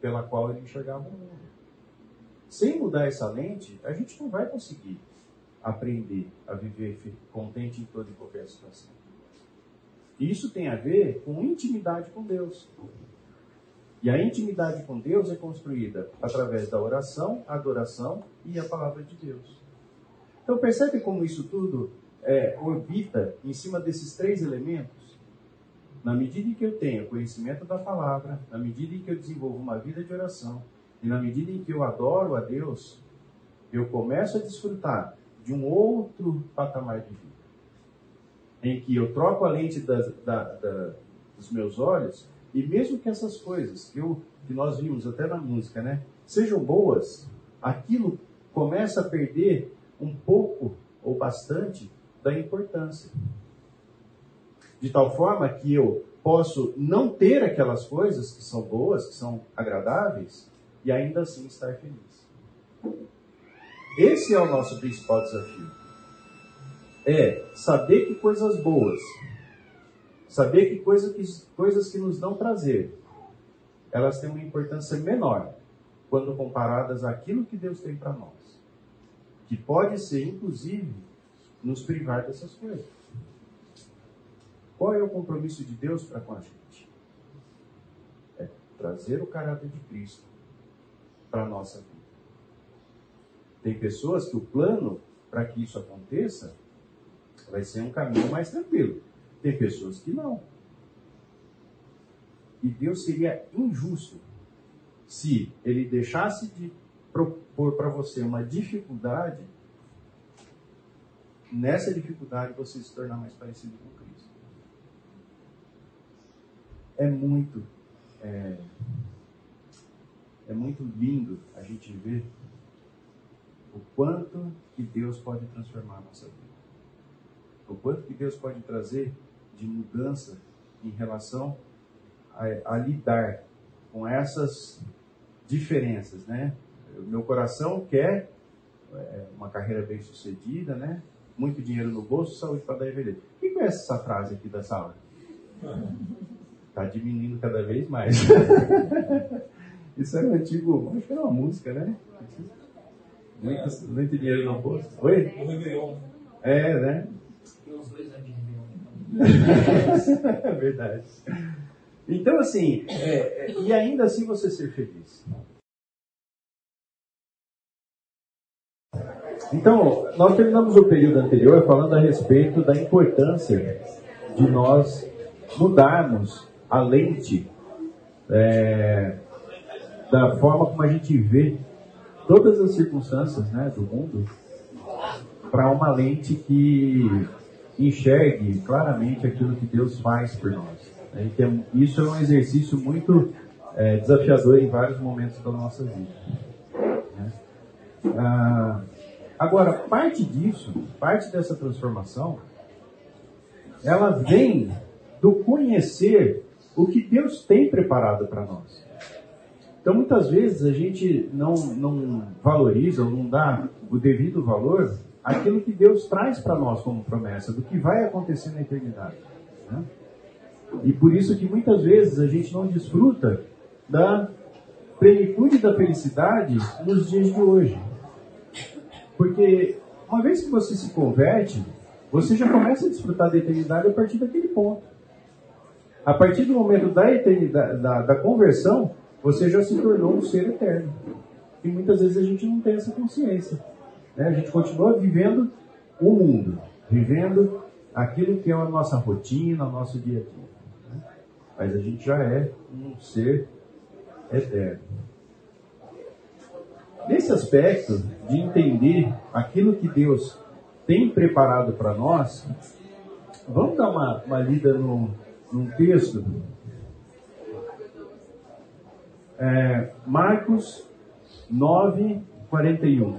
pela qual ele enxergava o mundo. Sem mudar essa lente, a gente não vai conseguir aprender a viver contente em toda e qualquer situação. E isso tem a ver com intimidade com Deus. E a intimidade com Deus é construída através da oração, adoração e a palavra de Deus. Então percebe como isso tudo é, orbita em cima desses três elementos? Na medida em que eu tenho conhecimento da palavra, na medida em que eu desenvolvo uma vida de oração, e na medida em que eu adoro a Deus, eu começo a desfrutar de um outro patamar de vida. Em que eu troco a lente da, da, dos meus olhos, e mesmo que essas coisas que, eu, que nós vimos até na música, né, sejam boas, aquilo começa a perder um pouco ou bastante da importância de tal forma que eu posso não ter aquelas coisas que são boas, que são agradáveis, e ainda assim estar feliz. Esse é o nosso principal desafio. É saber que coisas boas, saber que, coisa que coisas que nos dão prazer, elas têm uma importância menor quando comparadas àquilo que Deus tem para nós. Que pode ser, inclusive, nos privar dessas coisas. Qual é o compromisso de Deus para com a gente? É trazer o caráter de Cristo para a nossa vida. Tem pessoas que o plano para que isso aconteça vai ser um caminho mais tranquilo. Tem pessoas que não. E Deus seria injusto se ele deixasse de propor para você uma dificuldade, nessa dificuldade você se tornar mais parecido com Cristo é muito é, é muito lindo a gente ver o quanto que Deus pode transformar a nossa vida. O quanto que Deus pode trazer de mudança em relação a, a lidar com essas diferenças, né? O meu coração quer é, uma carreira bem sucedida, né? Muito dinheiro no bolso, saúde para dar envelhecer. Quem conhece essa frase aqui da sala? Está diminuindo cada vez mais. Isso é um antigo, acho que era uma música, né? Muito, muito dinheiro no bolso. Oi? É, né? Tem uns dois anos de Réveillon. É verdade. Então, assim, é, é, e ainda assim você ser feliz. Então, nós terminamos o período anterior falando a respeito da importância de nós mudarmos a lente é, da forma como a gente vê todas as circunstâncias né, do mundo para uma lente que enxergue claramente aquilo que Deus faz por nós. Então, isso é um exercício muito é, desafiador em vários momentos da nossa vida. Né? Ah, agora, parte disso, parte dessa transformação, ela vem do conhecer o que Deus tem preparado para nós. Então, muitas vezes a gente não, não valoriza ou não dá o devido valor àquilo que Deus traz para nós como promessa, do que vai acontecer na eternidade. Né? E por isso que muitas vezes a gente não desfruta da plenitude da felicidade nos dias de hoje. Porque uma vez que você se converte, você já começa a desfrutar da eternidade a partir daquele ponto. A partir do momento da eternidade, da, da conversão, você já se tornou um ser eterno. E muitas vezes a gente não tem essa consciência. Né? A gente continua vivendo o mundo, vivendo aquilo que é a nossa rotina, o nosso dia a dia mas a gente já é um ser eterno. Nesse aspecto de entender aquilo que Deus tem preparado para nós, vamos dar uma, uma lida no, num texto. É, Marcos 9, 41.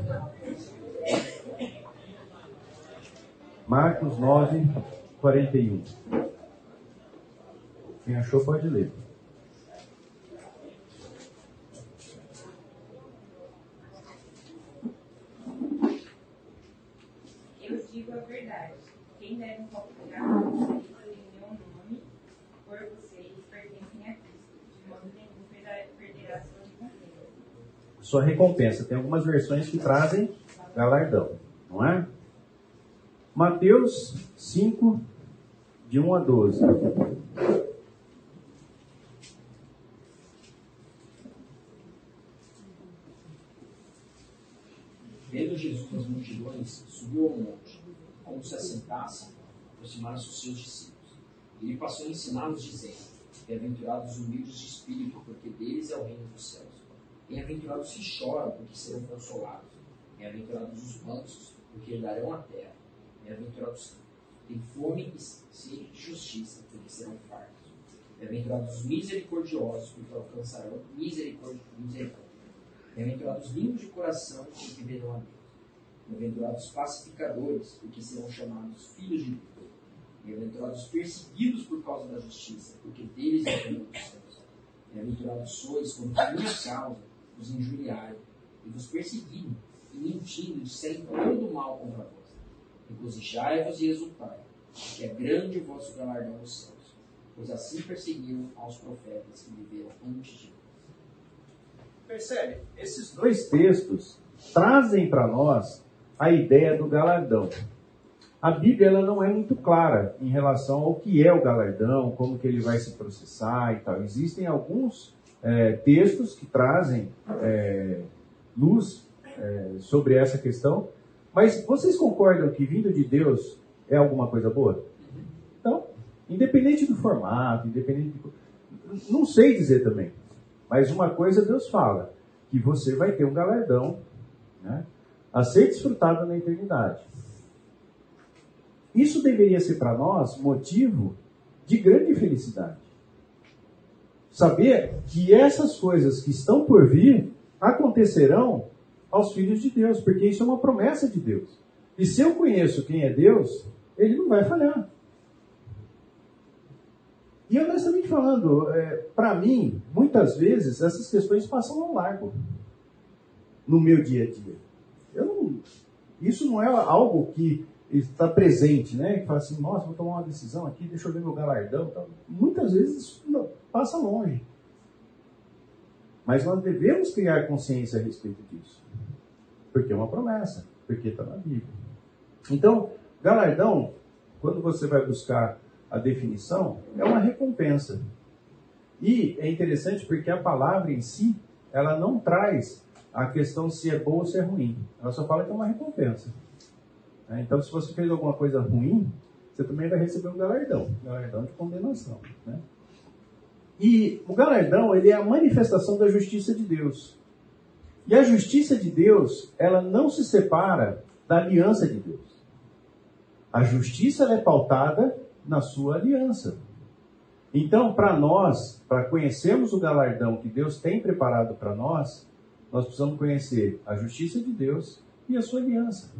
Marcos 9, 41. Quem achou pode ler. Eu digo a verdade. Quem deve compartilhar em meu nome por vocês pertencem a Cristo. De modo nenhum perderá sua recompensa. Sua recompensa. Tem algumas versões que trazem galardão, não é? Mateus 5, de 1 a 12. Vendo Jesus as multidões, subiu ao monte. Como se assentasse, aproximaram-se os seus discípulos. Ele passou a ensiná-los, dizendo: Bem-aventurados os humildes de espírito, porque deles é o reino dos céus. Bem-aventurados os que choram, porque serão consolados. Bem-aventurados os mansos, porque herdarão a terra. Bem-aventurados têm fome e sede de justiça, porque serão fartos. Bem-aventurados os misericordiosos, porque alcançarão misericórdia. misericórdia. Bem-aventurados limpos de coração, porque verão a Deus. Bem-aventurados pacificadores, porque serão chamados filhos de Deus. Bem-aventurados perseguidos por causa da justiça, porque deles é o reino dos céus. Bem-aventurados sois quando por minha causa os injuriarem e vos perseguirem, e mentindo disserem todo mal contra vós. Regozijai-vos e exultai, porque é grande o vosso galardão nos céus, pois assim perseguiram aos profetas que viveram antes de vós. Percebe? Esses dois textos trazem para nós a ideia do galardão. A Bíblia ela não é muito clara em relação ao que é o galardão, como que ele vai se processar e tal. Existem alguns é, textos que trazem é, luz é, sobre essa questão, mas vocês concordam que vindo de Deus é alguma coisa boa? Então, independente do formato, independente de... Não sei dizer também. Mas uma coisa Deus fala, que você vai ter um galardão né, a ser desfrutado na eternidade. Isso deveria ser para nós motivo de grande felicidade. Saber que essas coisas que estão por vir acontecerão aos filhos de Deus, porque isso é uma promessa de Deus. E se eu conheço quem é Deus, ele não vai falhar. E honestamente falando, é, para mim, muitas vezes essas questões passam ao largo no meu dia a dia. Não, isso não é algo que está presente, né? Que fala assim, nossa, vou tomar uma decisão aqui, deixa eu ver meu galardão. Tal. Muitas vezes isso não, passa longe. Mas nós devemos criar consciência a respeito disso. Porque é uma promessa, porque está na Bíblia. Então, galardão, quando você vai buscar a definição, é uma recompensa. E é interessante porque a palavra em si, ela não traz a questão se é boa ou se é ruim. Ela só fala que é uma recompensa. Né? Então, se você fez alguma coisa ruim, você também vai receber um galardão, galardão de condenação. Né? E o galardão, ele é a manifestação da justiça de Deus. E a justiça de Deus, ela não se separa da aliança de Deus. A justiça é pautada na sua aliança. Então, para nós, para conhecermos o galardão que Deus tem preparado para nós, nós precisamos conhecer a justiça de Deus e a sua aliança.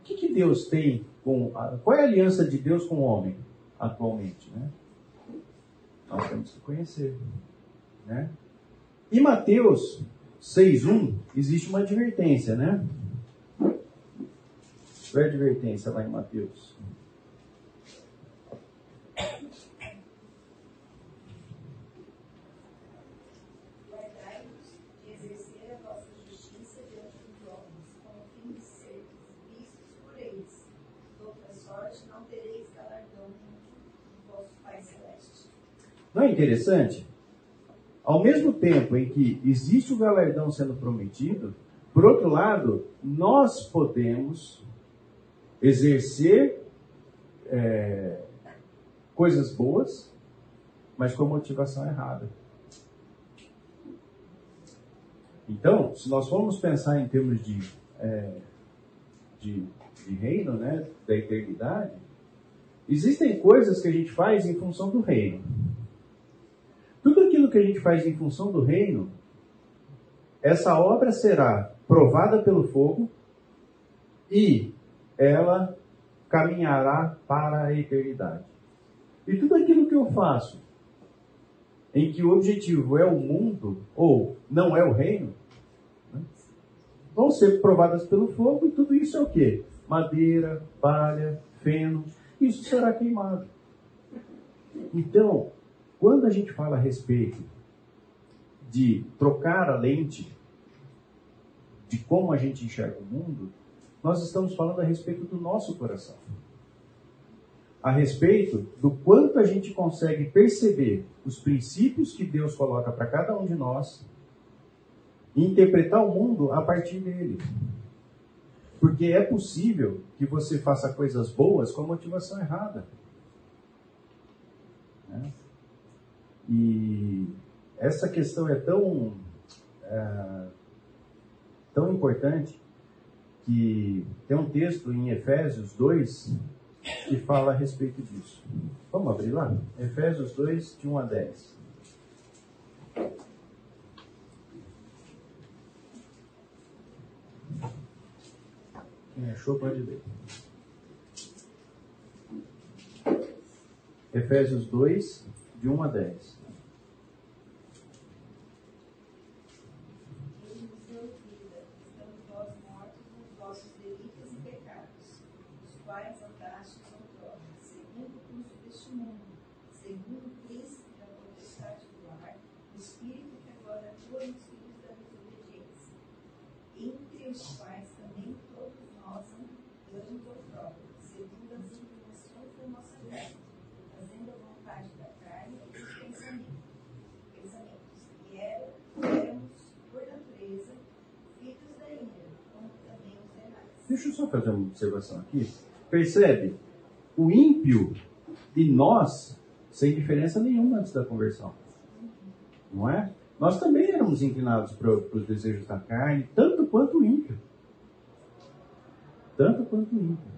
O que, que Deus tem com. A, qual é a aliança de Deus com o homem atualmente? Né? Nós temos que conhecer. Né? Em Mateus 6.1 existe uma advertência, né? Qual é a advertência lá em Mateus? Não é interessante? Ao mesmo tempo em que existe o galardão sendo prometido, por outro lado, nós podemos exercer é, coisas boas, mas com motivação errada. Então, se nós formos pensar em termos de, é, de, de reino, né, da eternidade, existem coisas que a gente faz em função do reino. Aquilo que a gente faz em função do reino, essa obra será provada pelo fogo e ela caminhará para a eternidade. E tudo aquilo que eu faço, em que o objetivo é o mundo ou não é o reino, né, vão ser provadas pelo fogo e tudo isso é o que? Madeira, palha, feno, isso será queimado. Então, quando a gente fala a respeito de trocar a lente de como a gente enxerga o mundo, nós estamos falando a respeito do nosso coração. A respeito do quanto a gente consegue perceber os princípios que Deus coloca para cada um de nós e interpretar o mundo a partir dele. Porque é possível que você faça coisas boas com a motivação errada. Né? E essa questão é tão, é, tão importante que tem um texto em Efésios 2 que fala a respeito disso. Vamos abrir lá? Efésios 2, de 1 a 10. Quem achou pode ler. Efésios 2, de 1 a 10. Ele nos deu vida, estando vós mortos nos vossos delitos e pecados, os quais andastes outrora, segundo o curso deste mundo, segundo o príncipe da potestade do ar, o espírito que agora atua nos filhos da desobediência, entre os quais também todos nós andamos outrora, segundo as inclinações da nossa carne, fazendo a vontade da carne e dos pensamentos, pensamentos que eram, éramos, por natureza, filhos da ira, como também os demais. Deixa eu só observação aqui. Percebe? O ímpio e nós, sem diferença nenhuma antes da conversão. Não é? Nós também éramos inclinados para os desejos da carne, tanto quanto o ímpio. Tanto quanto o ímpio.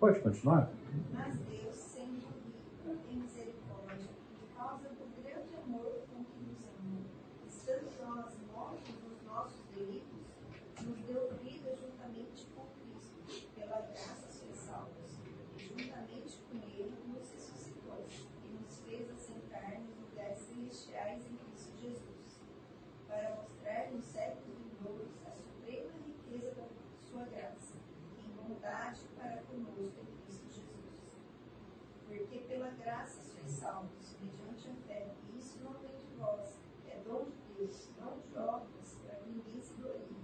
Pode continuar? Mas Deus, sendo rico em misericórdia, por causa do grande amor com que nos amou, estando nós mortos nos nossos delitos, nos deu vida juntamente com Cristo. Pela graça sois salvos. E juntamente com Ele nos ressuscitou e nos fez bondade para conosco em Cristo Jesus. Porque pela graça sois salvos, mediante a fé, e isso não vem de vós, é dom de Deus, não de obras, para que ninguém se glorie.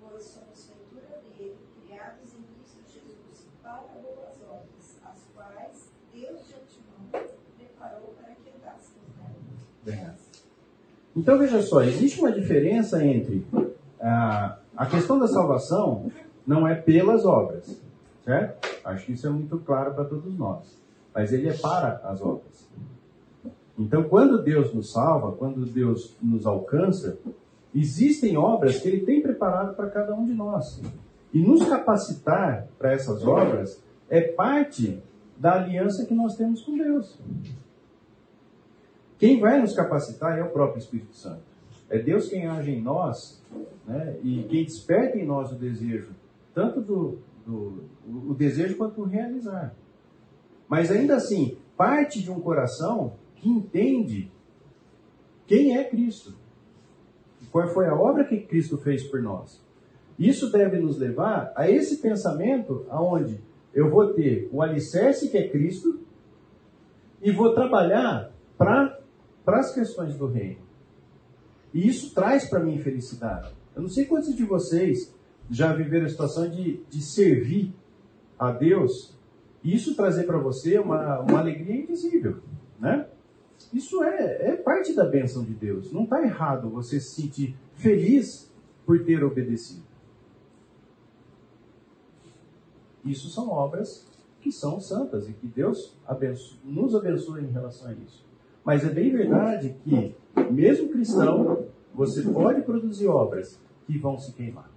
Pois somos feitura dele, criados em Cristo Jesus, para boas obras, as quais Deus de antemão preparou para que andássemos nelas. Então veja só, existe uma diferença entre a, a questão da salvação não é pelas obras, certo? Acho que isso é muito claro para todos nós. Mas ele é para as obras. Então, quando Deus nos salva, quando Deus nos alcança, existem obras que Ele tem preparado para cada um de nós. E nos capacitar para essas obras é parte da aliança que nós temos com Deus. Quem vai nos capacitar é o próprio Espírito Santo. É Deus quem age em nós né, e quem desperta em nós o desejo, tanto do, do o desejo quanto o realizar. Mas ainda assim, parte de um coração que entende quem é Cristo. Qual foi a obra que Cristo fez por nós. Isso deve nos levar a esse pensamento aonde eu vou ter o alicerce que é Cristo e vou trabalhar para as questões do reino. E isso traz para mim felicidade. Eu não sei quantos de vocês já viveram a situação de, de servir a Deus e isso trazer para você uma, uma alegria invisível, né? Isso é, é parte da bênção de Deus. Não está errado você se sentir feliz por ter obedecido. Isso são obras que são santas e que Deus abençoe, nos abençoe em relação a isso. Mas é bem verdade que, mesmo cristão, você pode produzir obras que vão se queimar.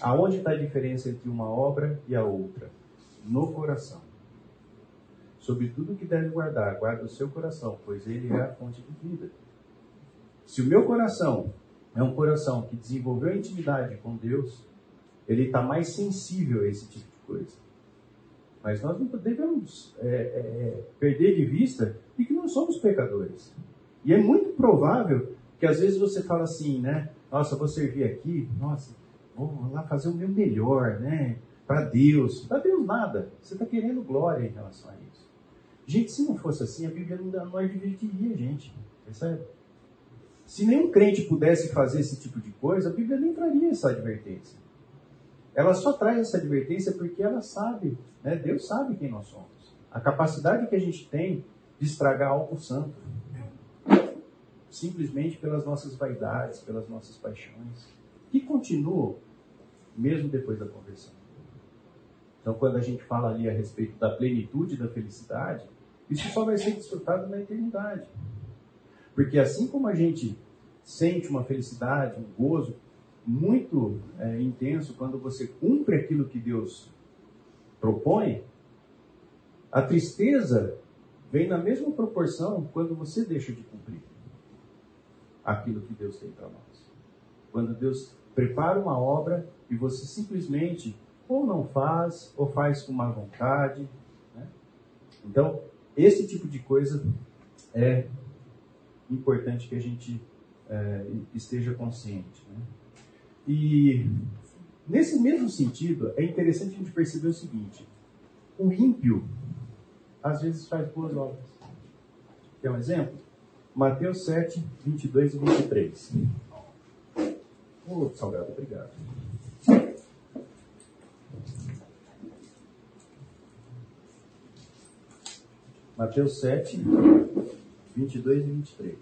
Aonde está a diferença entre uma obra e a outra? No coração. Sobre tudo que deve guardar, guarda o seu coração, pois ele é a fonte de vida. Se o meu coração é um coração que desenvolveu intimidade com Deus, ele está mais sensível a esse tipo de coisa. Mas nós não devemos é, é, perder de vista de que não somos pecadores. E é muito provável que às vezes você fala assim, né? Nossa, vou servir aqui, nossa, vou lá fazer o meu melhor, né? Para Deus. Para Deus nada. Você está querendo glória em relação a isso. Gente, se não fosse assim, a Bíblia não, não advertiria, gente. Percebe? Se nenhum crente pudesse fazer esse tipo de coisa, a Bíblia nem traria essa advertência. Ela só traz essa advertência porque ela sabe, né? Deus sabe quem nós somos. A capacidade que a gente tem de estragar algo santo. Simplesmente pelas nossas vaidades, pelas nossas paixões. Que continuam mesmo depois da conversão. Então, quando a gente fala ali a respeito da plenitude da felicidade, isso só vai ser desfrutado na eternidade. Porque assim como a gente sente uma felicidade, um gozo muito é, intenso quando você cumpre aquilo que Deus propõe, a tristeza vem na mesma proporção quando você deixa de cumprir aquilo que Deus tem para nós. Quando Deus prepara uma obra e você simplesmente ou não faz, ou faz com má vontade. Né? Então, esse tipo de coisa é importante que a gente é, esteja consciente. Né? E nesse mesmo sentido, é interessante a gente perceber o seguinte: o ímpio às vezes faz boas obras. Quer um exemplo? Mateus 7, 22 e 23. Ô, oh, Salgado, obrigado. Mateus 7, 22 e 23.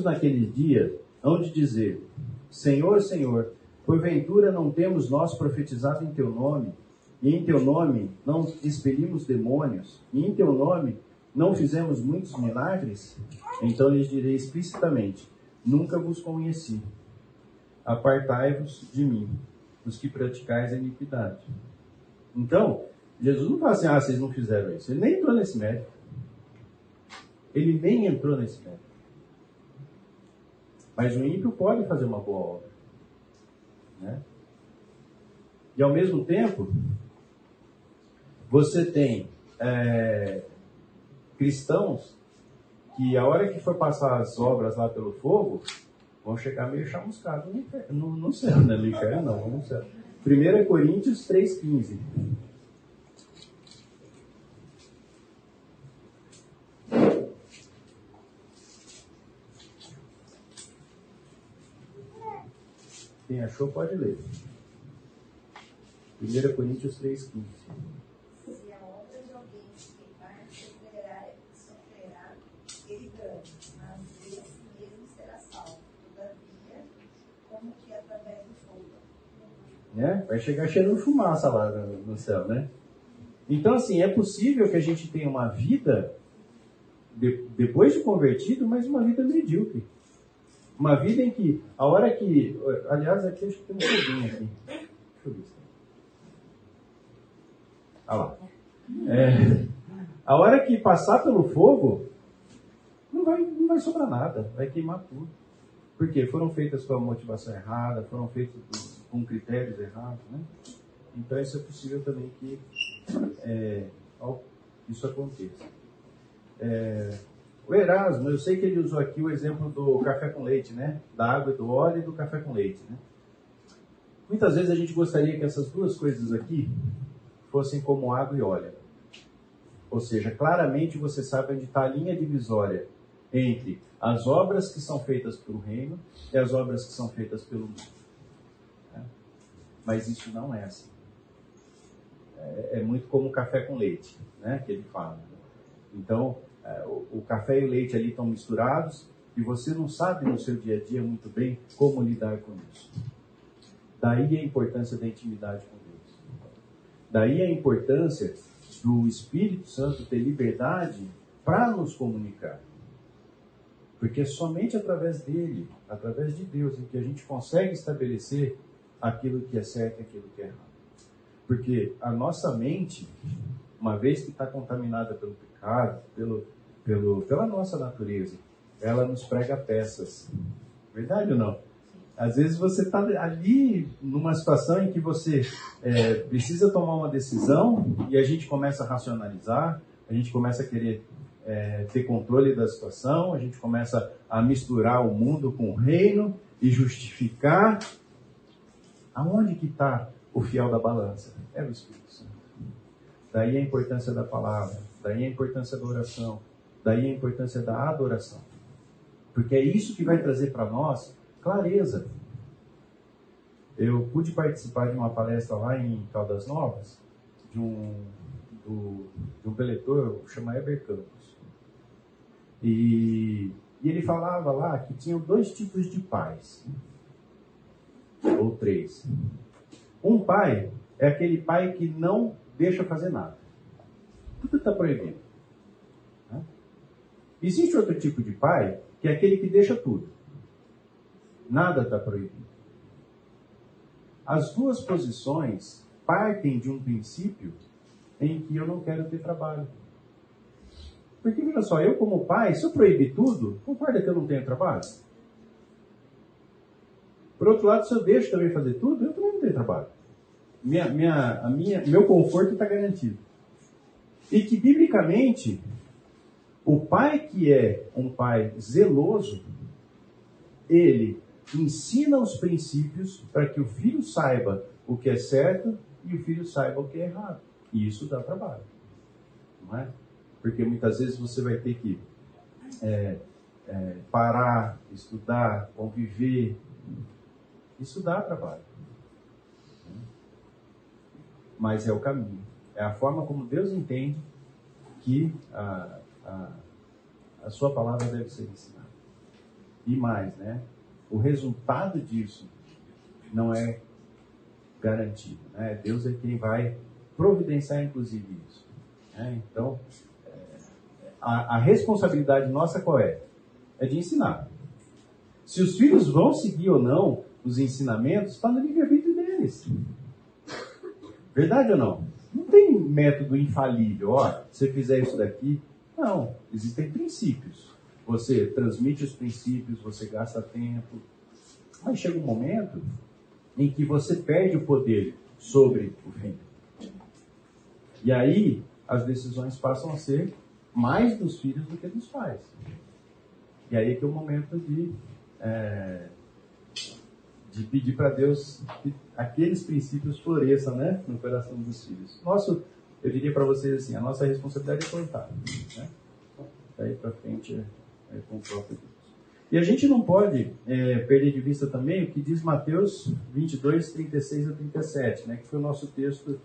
Muitos naqueles dias hão de dizer: Senhor, Senhor, porventura não temos nós profetizado em teu nome, e em teu nome não expelimos demônios, e em teu nome não fizemos muitos milagres? Então lhes direi explicitamente: Nunca vos conheci. Apartai-vos de mim, os que praticais a iniquidade. Então, Jesus não fala assim, ah, vocês não fizeram isso. Ele nem entrou nesse mérito. Ele nem entrou nesse mérito. Mas o ímpio pode fazer uma boa obra. Né? E ao mesmo tempo, você tem é, cristãos que a hora que for passar as obras lá pelo fogo, vão chegar meio chamuscados no, no, no céu, né? No inferno não, no céu. 1 Coríntios 3,15. Quem achou pode ler. 1 Coríntios 3,15. Se a obra de alguém se queimar, sofrerá, sofrerá ele dano, mas ele a si mesmo será salvo. Todavia, como que através do fogo. né? Vai chegar cheirando fumaça lá no, no céu, né? Então, assim, é possível que a gente tenha uma vida, de- depois de convertido, mas uma vida medíocre. Uma vida em que, a hora que. Aliás, aqui acho que tem um foguinho aqui. Deixa eu ver. se. Ah lá. É, a hora que passar pelo fogo, não vai, não vai sobrar nada, vai queimar tudo. Por quê? Foram feitas com a motivação errada, foram feitas com- critérios errados, né? Então isso é possível também que é, isso aconteça. É, o Erasmo, eu sei que ele usou aqui o exemplo do café com leite, né? Da água e do óleo e do café com leite, né? Muitas vezes a gente gostaria que essas duas coisas aqui fossem como água e óleo. Ou seja, claramente você sabe onde está a linha divisória entre as obras que são feitas pelo reino e as obras que são feitas pelo mundo. né? Mas isso não é assim. É, é muito como o café com leite, né? Que ele fala. Então, o, o café e o leite ali estão misturados e você não sabe no seu dia a dia muito bem como lidar com isso. Daí a importância da intimidade com Deus. Daí a importância do Espírito Santo ter liberdade para nos comunicar. Porque é somente através dele, através de Deus, em que a gente consegue estabelecer aquilo que é certo e aquilo que é errado. Porque a nossa mente, uma vez que está contaminada pelo pecado, pelo, pelo, pela nossa natureza, ela nos prega peças. Verdade ou não? Às vezes você está ali numa situação em que você é, precisa tomar uma decisão e a gente começa a racionalizar, a gente começa a querer é, ter controle da situação, a gente começa a misturar o mundo com o reino e justificar. Aonde que está o fiel da balança? É o Espírito Santo. Daí a importância da palavra, daí a importância da oração, daí a importância da adoração. Porque é isso que vai trazer para nós clareza. Eu pude participar de uma palestra lá em Caldas Novas, de um, do, de um preletor, chama Eber Campos. E, e ele falava lá que tinham dois tipos de pais, ou três. Um pai é aquele pai que não deixa fazer nada. Tudo está proibido. Existe outro tipo de pai que é aquele que deixa tudo. Nada está proibido. As duas posições partem de um princípio em que eu não quero ter trabalho. Porque, veja só, eu como pai, se eu proibir tudo, concorda que eu não tenho trabalho? Por outro lado, se eu deixo também fazer tudo, eu também não tenho trabalho. Minha, minha, a minha, meu conforto está garantido. E que, biblicamente, o pai que é um pai zeloso, ele ensina os princípios para que o filho saiba o que é certo e o filho saiba o que é errado. E isso dá trabalho. Não é? Porque muitas vezes você vai ter que é, é, parar, estudar, conviver. Isso dá trabalho. Mas é o caminho. É a forma como Deus entende que a, a, a sua palavra deve ser ensinada. E mais, né? O resultado disso não é garantido. Né? Deus é quem vai providenciar, inclusive, isso. né? Então, é, a, a responsabilidade nossa qual é? É de ensinar. Se os filhos vão seguir ou não os ensinamentos, está no livre-arbítrio deles. Verdade ou não? Não tem método infalível. Ó, se você fizer isso daqui. Não. Existem princípios. Você transmite os princípios, você gasta tempo. Mas chega um momento em que você perde o poder sobre o filho. E aí as decisões passam a ser mais dos filhos do que dos pais. E aí é que é o momento de é, de pedir para Deus que aqueles princípios floresçam né, no coração dos filhos. Nosso, eu diria para vocês assim, a nossa responsabilidade é plantar. Né? Daí para frente é, é com o próprio Deus. E a gente não pode é, perder de vista também o que diz Mateus 22, 36 a 37, né, que foi o nosso texto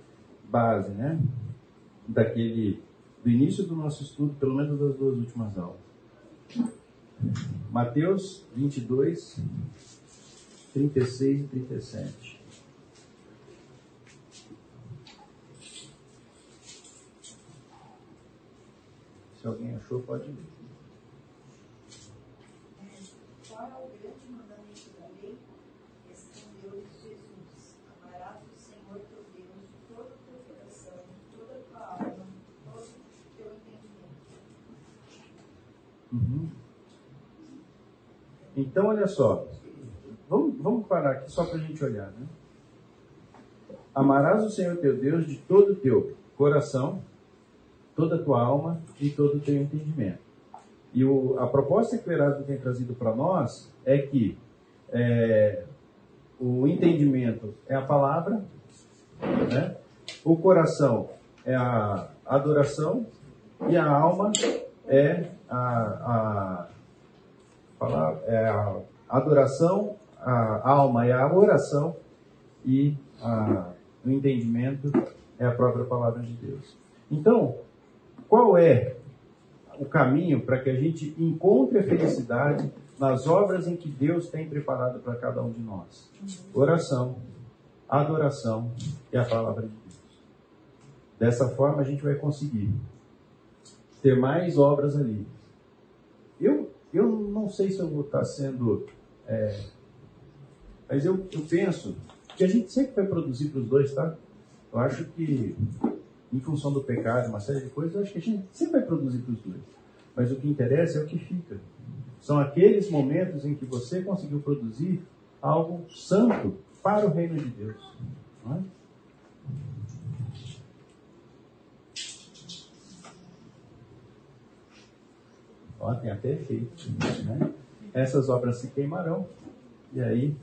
base, né, daquele, do início do nosso estudo, pelo menos das duas últimas aulas. Mateus 22, 36 e 37. Se alguém achou, pode ler. Qual é o grande mandamento da lei? Jesus: Amarás o Senhor teu Deus de todo o teu coração, de toda a tua alma, de todo o teu entendimento. Então, olha só. Vamos, vamos parar aqui só para a gente olhar. Né? Amarás o Senhor teu Deus de todo o teu coração, toda a tua alma e todo o teu entendimento. E o, a proposta que o Erasmo tem trazido para nós é que é, o entendimento é a palavra, né? o coração é a adoração e a alma é a, a, é a adoração, a alma é a oração e a, o entendimento é a própria palavra de Deus. Então, qual é o caminho para que a gente encontre a felicidade nas obras em que Deus tem preparado para cada um de nós? Oração, adoração e a palavra de Deus. Dessa forma a gente vai conseguir ter mais obras ali. Eu, eu não sei se eu vou estar sendo. É, mas eu, eu penso que a gente sempre vai produzir para os dois, tá? Eu acho que, em função do pecado, uma série de coisas, eu acho que a gente sempre vai produzir para os dois. Mas o que interessa é o que fica. São aqueles momentos em que você conseguiu produzir algo santo para o reino de Deus. Não é? Ó, tem até efeito. Né? Essas obras se queimarão. E aí.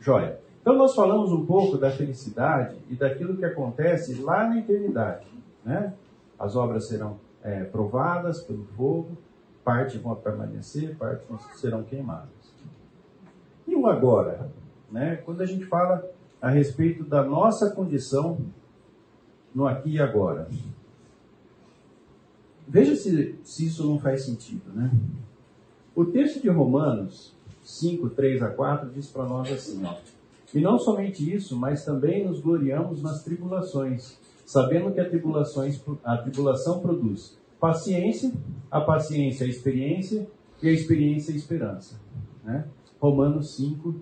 Joia. Então, nós falamos um pouco da felicidade e daquilo que acontece lá na eternidade. Né? As obras serão é, provadas pelo fogo, parte vão permanecer, parte serão queimadas. E o agora? Né? Quando a gente fala a respeito da nossa condição no aqui e agora. Veja se, se isso não faz sentido, né? O texto de Romanos 5, 3 a 4 diz para nós assim, ó. E não somente isso, mas também nos gloriamos nas tribulações, sabendo que a, tribulações, a tribulação produz paciência, a paciência a experiência e a experiência a esperança. Né? Romanos 5,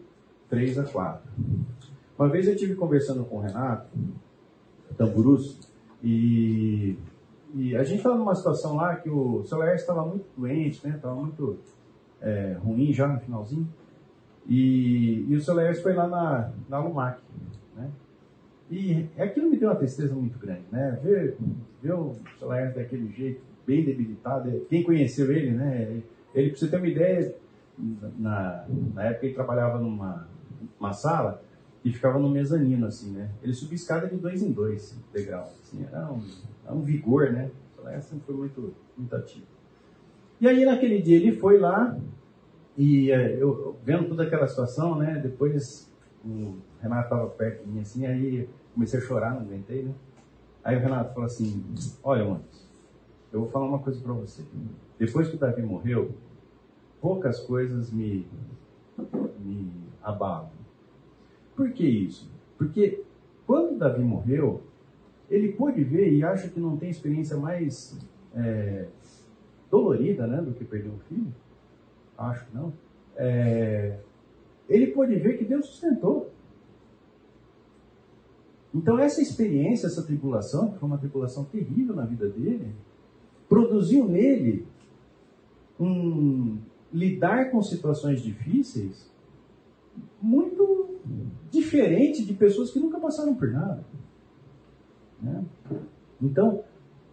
3 a 4. Uma vez eu estive conversando com o Renato Tamburus e e a gente estava numa situação lá que o seu Laércio estava muito doente, né? Estava muito é, ruim já no finalzinho. E, e o seu Laércio foi lá na, na Lumac, né? E aquilo me deu uma tristeza muito grande, né? Ver, ver o seu Laércio daquele jeito, bem debilitado. Quem conheceu ele, né? Ele, para você ter uma ideia, na, na época ele trabalhava numa uma sala e ficava no mezanino, assim, né? Ele subia escada de dois em dois degraus, assim, era um é um vigor, né? Essa foi muito, muito ativo. E aí, naquele dia, ele foi lá, e é, eu vendo toda aquela situação, né? Depois o Renato estava perto de mim, assim, aí comecei a chorar, não aguentei, né? Aí o Renato falou assim: Olha, Montes, eu vou falar uma coisa para você. Depois que o Davi morreu, poucas coisas me, me abalam. Por que isso? Porque quando Davi morreu, ele pôde ver e acha que não tem experiência mais é, dolorida né, do que perder um filho. Acho que não. É, ele pôde ver que Deus sustentou. Então, essa experiência, essa tribulação, que foi uma tribulação terrível na vida dele, produziu nele um lidar com situações difíceis muito diferente de pessoas que nunca passaram por nada. Né? Então,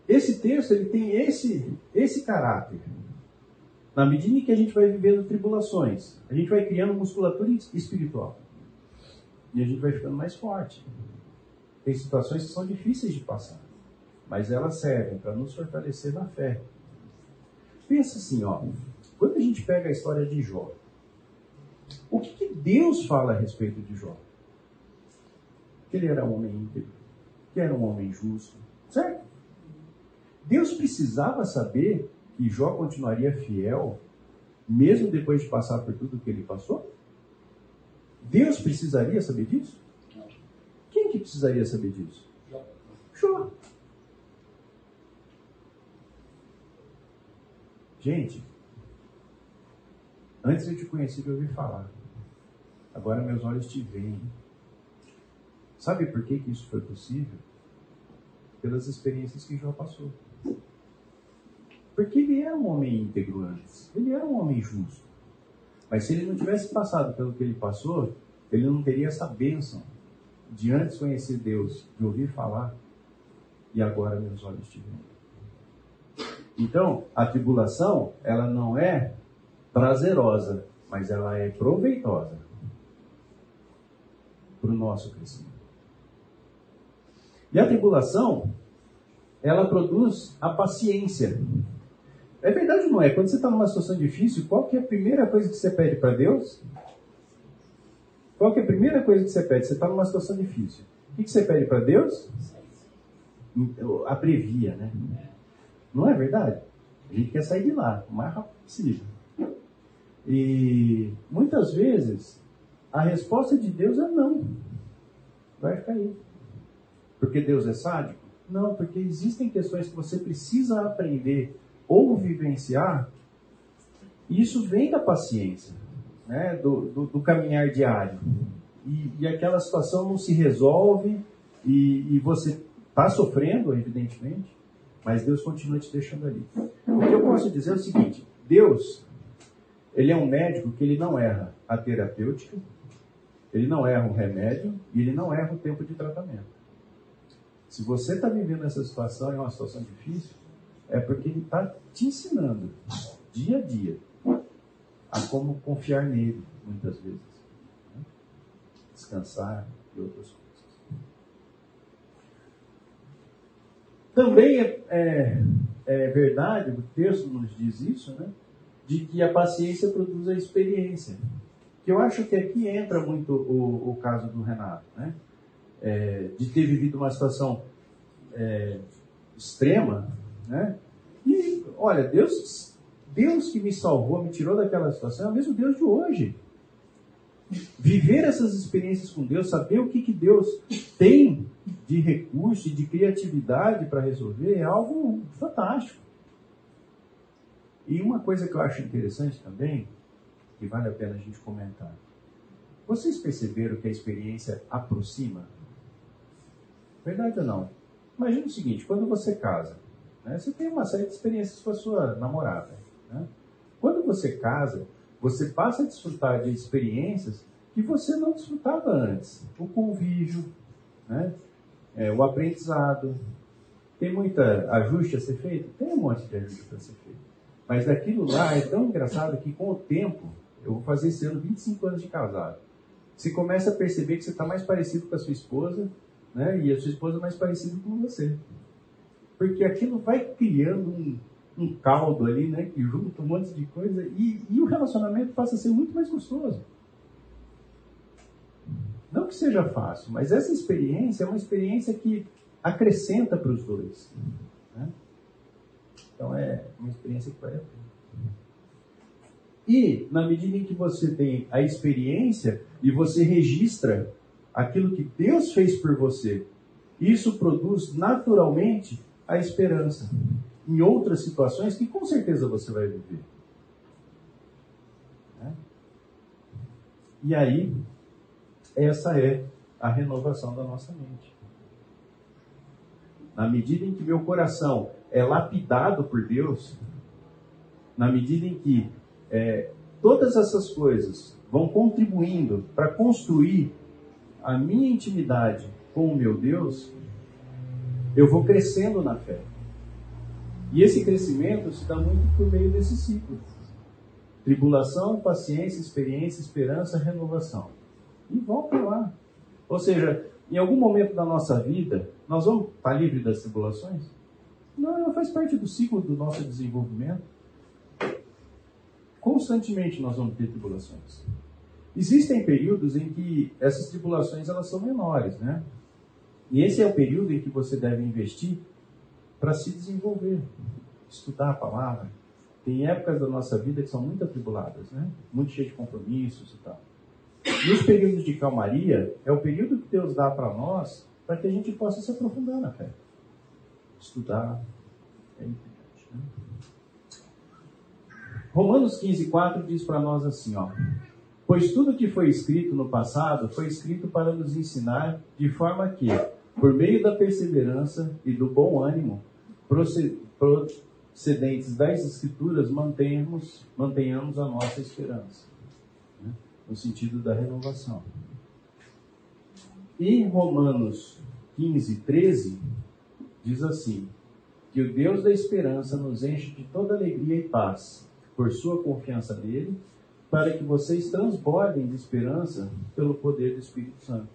esse texto ele tem esse, esse caráter. Na medida em que a gente vai vivendo tribulações, a gente vai criando musculatura espiritual. E a gente vai ficando mais forte. Tem situações que são difíceis de passar, mas elas servem para nos fortalecer na fé. Pensa assim, ó, quando a gente pega a história de Jó, o que, que Deus fala a respeito de Jó? Que ele era um homem íntegro, que era um homem justo, certo? Deus precisava saber que Jó continuaria fiel, mesmo depois de passar por tudo que ele passou? Deus precisaria saber disso? Quem que precisaria saber disso? Jó. Gente, antes eu te conheci de ouvir falar. Agora meus olhos te veem. Sabe por que, que isso foi possível? Pelas experiências que Jó passou. Porque ele era um homem íntegro antes. Ele era um homem justo. Mas se ele não tivesse passado pelo que ele passou, ele não teria essa bênção de antes conhecer Deus, de ouvir falar, e agora meus olhos te veem. Então, a tribulação, ela não é prazerosa, mas ela é proveitosa para o nosso crescimento. E a tribulação, ela produz a paciência. É verdade ou não é? Quando você está numa situação difícil, qual é a primeira coisa que você pede para Deus? Qual é a primeira coisa que você pede? Você está numa situação difícil. O que, que você pede para Deus? Abrevia, né? Não é verdade? A gente quer sair de lá o mais rápido possível. E muitas vezes a resposta de Deus é não. Vai ficar aí. Porque Deus é sádico? Não, porque existem questões que você precisa aprender ou vivenciar. Isso vem da paciência né, do, do, do caminhar diário. E, e, aquela situação não se resolve e, e você está sofrendo, evidentemente, mas Deus continua te deixando ali. O que eu posso dizer é o seguinte: Deus, ele é um médico que ele não erra a terapêutica, ele não erra o remédio e ele não erra o tempo de tratamento. Se você está vivendo essa situação, é uma situação difícil, é porque ele está te ensinando dia a dia a como confiar nele, muitas vezes. Né? Descansar e outras coisas. Também é, é, é, verdade, o texto nos diz isso, né? de que a paciência produz a experiência. Que eu acho que aqui entra muito o, o caso do Renato, né? É, de ter vivido uma situação é, extrema, né? E, olha, Deus Deus que me salvou, me tirou daquela situação, é o mesmo Deus de hoje. Viver essas experiências com Deus, saber o que, que Deus tem de recurso e de criatividade para resolver é algo fantástico. E uma coisa que eu acho interessante também, que vale a pena a gente comentar. Vocês perceberam que a experiência aproxima? Verdade ou não? Imagina o seguinte: quando você casa, né, você tem uma série de experiências com a sua namorada. Né? Quando você casa, você passa a desfrutar de experiências que você não desfrutava antes. O convívio, né? É, o aprendizado. Tem muita ajuste a ser feito? Tem um monte de ajuste para ser feito. Mas daquilo lá é tão engraçado que com o tempo, eu vou fazer esse ano 25 anos de casado. Você começa a perceber que você está mais parecido com a sua esposa, né? E a sua esposa mais parecida com você. Porque aquilo vai criando um, um caldo ali, né? Que junta um monte de coisa e, e o relacionamento passa a ser muito mais gostoso. Não que seja fácil, mas essa experiência é uma experiência que acrescenta para os dois. Né? Então é uma experiência que vale a pena. E, na medida em que você tem a experiência e você registra aquilo que Deus fez por você, isso produz naturalmente a esperança em outras situações que com certeza você vai viver. Né? E aí, essa é a renovação da nossa mente. Na medida em que meu coração é lapidado por Deus, na medida em que é, todas essas coisas vão contribuindo para construir a minha intimidade com o meu Deus, eu vou crescendo na fé. E esse crescimento se dá muito por meio desse ciclo. Tribulação, paciência, experiência, esperança, renovação. E volta lá. Ou seja, em algum momento da nossa vida, nós vamos estar livre das tribulações? Não, ela faz parte do ciclo do nosso desenvolvimento. Constantemente nós vamos ter tribulações. Existem períodos em que essas tribulações elas são menores, né? E esse é o período em que você deve investir para se desenvolver, estudar a palavra. Tem épocas da nossa vida que são muito atribuladas, né? Muito cheias de compromissos e tal. E os períodos de calmaria é o período que Deus dá para nós para que a gente possa se aprofundar na fé. Estudar. É importante. Né? Romanos 15, 4 diz para nós assim, ó. Pois tudo que foi escrito no passado foi escrito para nos ensinar, de forma que, por meio da perseverança e do bom ânimo procedentes das Escrituras, mantenhamos, mantenhamos a nossa esperança, né? no sentido da renovação. E Romanos 15, 13 diz assim: Que o Deus da esperança nos enche de toda alegria e paz por sua confiança nele, para que vocês transbordem de esperança pelo poder do Espírito Santo.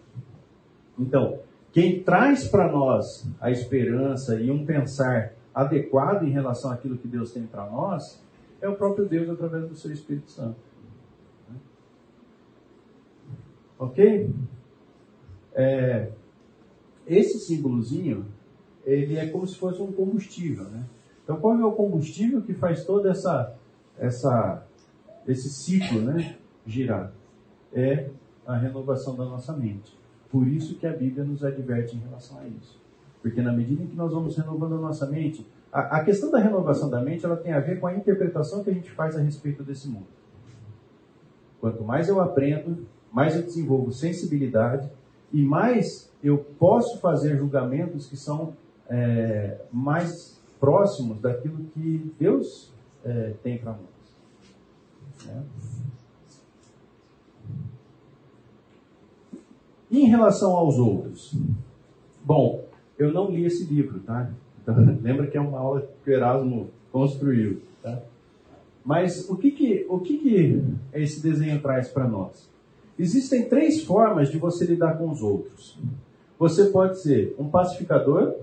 Então, quem traz para nós a esperança e um pensar adequado em relação àquilo que Deus tem para nós é o próprio Deus através do seu Espírito Santo. Ok? É, esse símbolozinho, ele é como se fosse um combustível, né? Então, qual é o combustível que faz toda essa essa, esse ciclo né, girar? É a renovação da nossa mente. Por isso que a Bíblia nos adverte em relação a isso. Porque na medida em que nós vamos renovando a nossa mente, a, a questão da renovação da mente ela tem a ver com a interpretação que a gente faz a respeito desse mundo. Quanto mais eu aprendo, mais eu desenvolvo sensibilidade e mais eu posso fazer julgamentos que são é, mais próximos daquilo que Deus é, tem para nós. Né? Em relação aos outros, bom, eu não li esse livro, tá? Então, lembra que é uma aula que o Erasmo construiu, tá? Mas o que que, o que, que esse desenho traz para nós? Existem três formas de você lidar com os outros. Você pode ser um pacificador,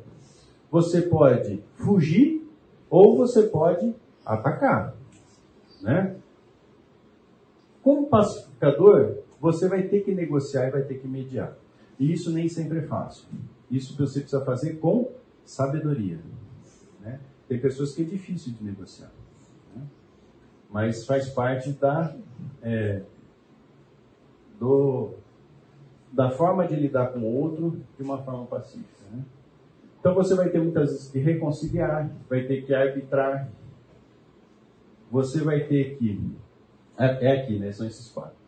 você pode fugir ou você pode atacar. Né? Como pacificador, você vai ter que negociar e vai ter que mediar. E isso nem sempre é fácil. Isso você precisa fazer com sabedoria. Né? Tem pessoas que é difícil de negociar. Né? Mas faz parte da, é, do, da forma de lidar com o outro de uma forma pacífica. Né? Então você vai ter muitas vezes que reconciliar, vai ter que arbitrar, você vai ter que. É, é aqui, né? São esses quatro.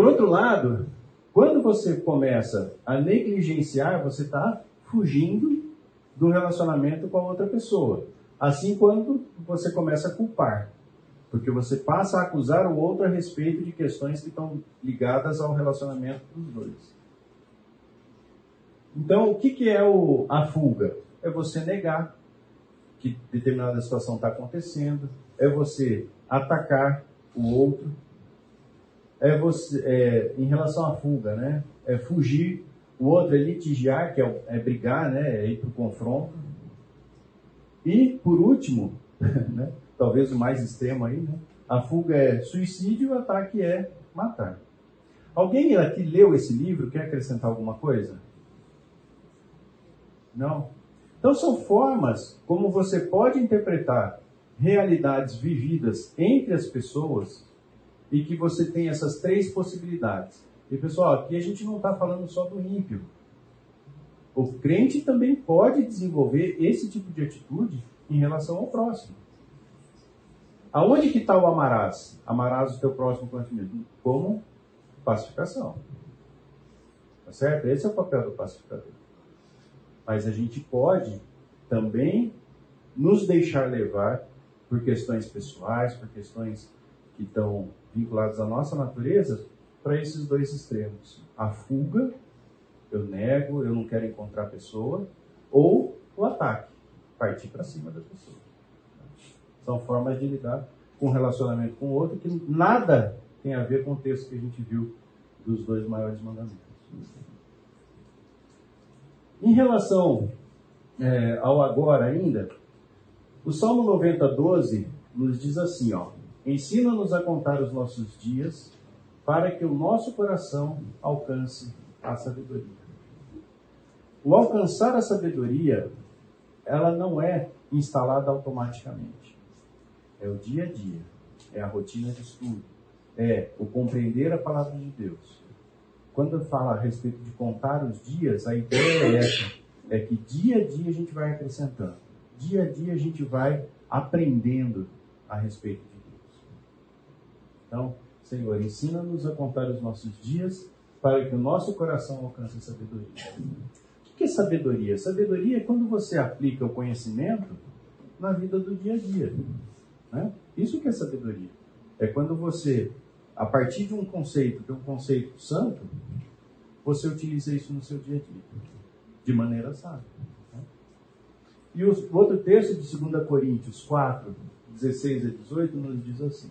Por outro lado, quando você começa a negligenciar, você está fugindo do relacionamento com a outra pessoa. Assim quando você começa a culpar. Porque você passa a acusar o outro a respeito de questões que estão ligadas ao relacionamento dos dois. Então, o que, que é o, a fuga? É você negar que determinada situação está acontecendo, é você atacar o outro, é você, é, em relação à fuga, né? É fugir, o outro é litigiar, que é, é brigar, né? É ir para o confronto. E, por último, né? talvez o mais extremo aí, né? A fuga é suicídio o ataque é matar. Alguém aqui leu esse livro, quer acrescentar alguma coisa? Não? Então são formas como você pode interpretar realidades vividas entre as pessoas e que você tem essas três possibilidades. E pessoal, aqui a gente não está falando só do ímpio. O crente também pode desenvolver esse tipo de atitude em relação ao próximo. Aonde que está o amarás? Amarás o teu próximo mesmo? Como pacificação. Tá certo? Esse é o papel do pacificador. Mas a gente pode também nos deixar levar por questões pessoais, por questões que estão vinculadas à nossa natureza, para esses dois extremos. A fuga, eu nego, eu não quero encontrar a pessoa, ou o ataque, partir para cima da pessoa. São formas de lidar. com relacionamento com o outro, que nada tem a ver com o texto que a gente viu dos dois maiores mandamentos. Em relação é, ao agora ainda, o Salmo 90, 12 nos diz assim, ó, ensina-nos a contar os nossos dias para que o nosso coração alcance a sabedoria. O alcançar a sabedoria, ela não é instalada automaticamente. É o dia a dia, é a rotina de estudo, é o compreender a palavra de Deus. Quando fala a respeito de contar os dias, a ideia é essa, é que dia a dia a gente vai acrescentando. Dia a dia a gente vai aprendendo a respeito. Então, Senhor, ensina-nos a contar os nossos dias para que o nosso coração alcance a sabedoria. O que é sabedoria? Sabedoria é quando você aplica o conhecimento na vida do dia a dia. Né? Isso que é sabedoria. É quando você, a partir de um conceito, é um conceito santo, você utiliza isso no seu dia a dia, de maneira sábia. Né? E o outro texto de 2 Coríntios 4, 16 a 18, nos diz assim: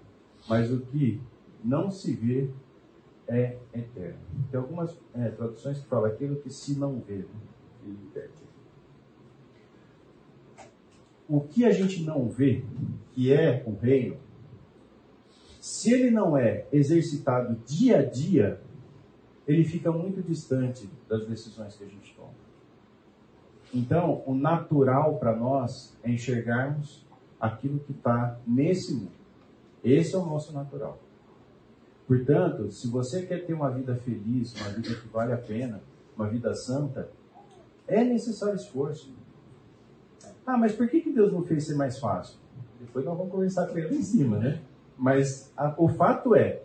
mas o que não se vê é eterno. Tem algumas é, traduções que falam aquilo que se não vê. Né? O que a gente não vê, que é o reino, se ele não é exercitado dia a dia, ele fica muito distante das decisões que a gente toma. Então, o natural para nós é enxergarmos aquilo que está nesse mundo. Esse é o nosso natural. Portanto, se você quer ter uma vida feliz, uma vida que vale a pena, uma vida santa, é necessário esforço. Ah, mas por que, que Deus não fez ser mais fácil? Depois nós vamos conversar com ele em cima, né? Mas a, o fato é,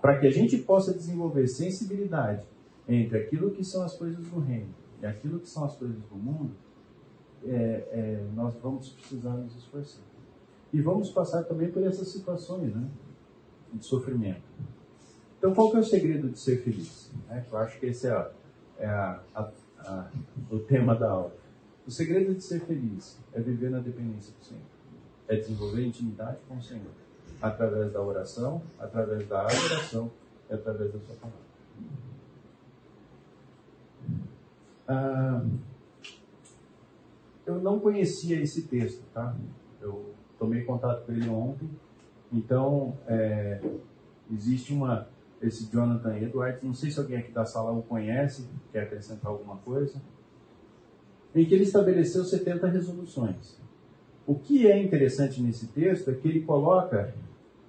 para que a gente possa desenvolver sensibilidade entre aquilo que são as coisas do reino e aquilo que são as coisas do mundo, é, é, nós vamos precisar nos esforçar. E vamos passar também por essas situações né, de sofrimento. Então, qual que é o segredo de ser feliz? É, eu acho que esse é, é a, a, o tema da aula. O segredo de ser feliz é viver na dependência do Senhor. É desenvolver intimidade com o Senhor. Através da oração, através da adoração e através da sua palavra. Ah, eu não conhecia esse texto, tá? Eu tomei contato com ele ontem. Então, é, existe uma. Esse Jonathan Edwards, não sei se alguém aqui da sala o conhece, quer acrescentar alguma coisa em que ele estabeleceu 70 resoluções. O que é interessante nesse texto é que ele coloca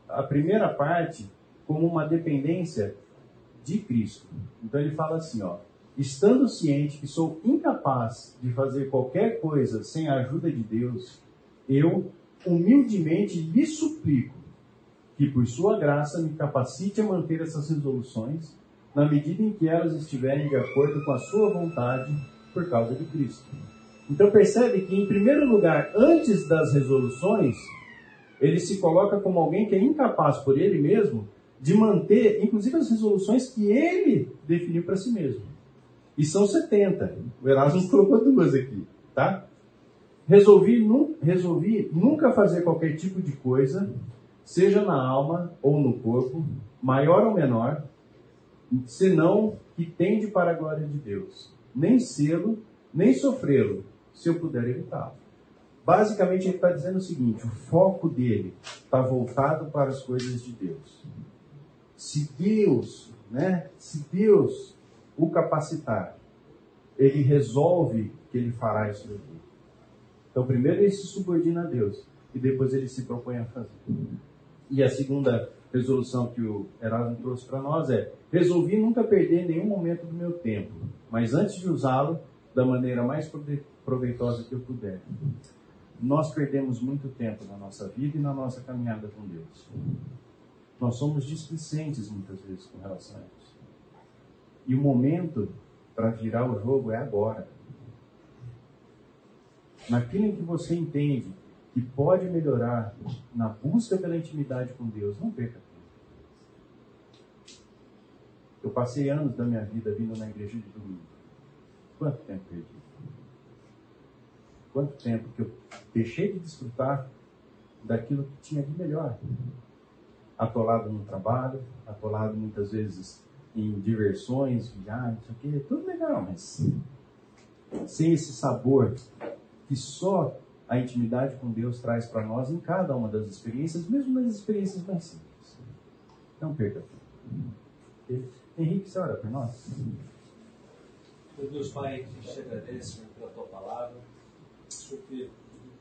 a primeira parte como uma dependência de Cristo. Então ele fala assim, ó, estando ciente que sou incapaz de fazer qualquer coisa sem a ajuda de Deus, eu humildemente lhe suplico que por sua graça me capacite a manter essas resoluções na medida em que elas estiverem de acordo com a sua vontade por causa de Cristo. Então percebe que, em primeiro lugar, antes das resoluções, ele se coloca como alguém que é incapaz por ele mesmo de manter, inclusive, as resoluções que ele definiu para si mesmo. E são 70. O Erasmo colocou duas aqui, tá? Resolvi, nu, resolvi nunca fazer qualquer tipo de coisa, seja na alma ou no corpo, maior ou menor, senão que tende para a glória de Deus nem sê-lo, nem sofrê-lo, se eu puder evitá-lo. Basicamente, ele está dizendo o seguinte: o foco dele está voltado para as coisas de Deus. Se Deus, né, se Deus o capacitar, ele resolve que ele fará isso daqui. Então, primeiro ele se subordina a Deus e depois ele se propõe a fazer. E a segunda resolução que o Erasmo trouxe para nós é: resolvi nunca perder nenhum momento do meu tempo, mas antes de usá-lo da maneira mais proveitosa que eu puder. nós perdemos muito tempo na nossa vida e na nossa caminhada com Deus. Nós somos displicentes muitas vezes com relação a isso. E o momento para virar o jogo é agora. Naquilo em que você entende que pode melhorar na busca pela intimidade com Deus, não perca tempo. Eu passei anos da minha vida vindo na igreja de domingo. Quanto tempo perdi? Quanto tempo que eu deixei de desfrutar daquilo que tinha de melhor? Atolado no trabalho, atolado muitas vezes em diversões, viagens, tudo legal, mas sem esse sabor que só a intimidade com Deus traz para nós em cada uma das experiências, mesmo nas experiências mais simples. Não perca tempo. Henrique, você ora por nós? Meu Deus Pai, gente te agradece pela tua palavra, Senhor, ter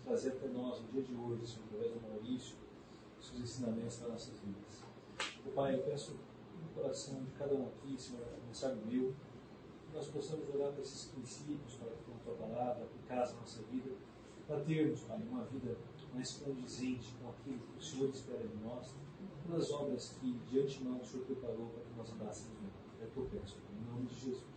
trazer até nós no dia de hoje, Senhor, através do Maurício, seus ensinamentos para nossas vidas. Meu Pai, eu peço no coração de cada um aqui, Senhor, começar no meu, que nós possamos olhar para esses princípios, para a tua palavra, aplicar na nossa vida, para termos, Pai, uma vida mais condizente com aquilo que o Senhor espera de nós, pelas obras que de antemão o Senhor preparou para que nós andássemos. É o que eu peço, em nome de Jesus.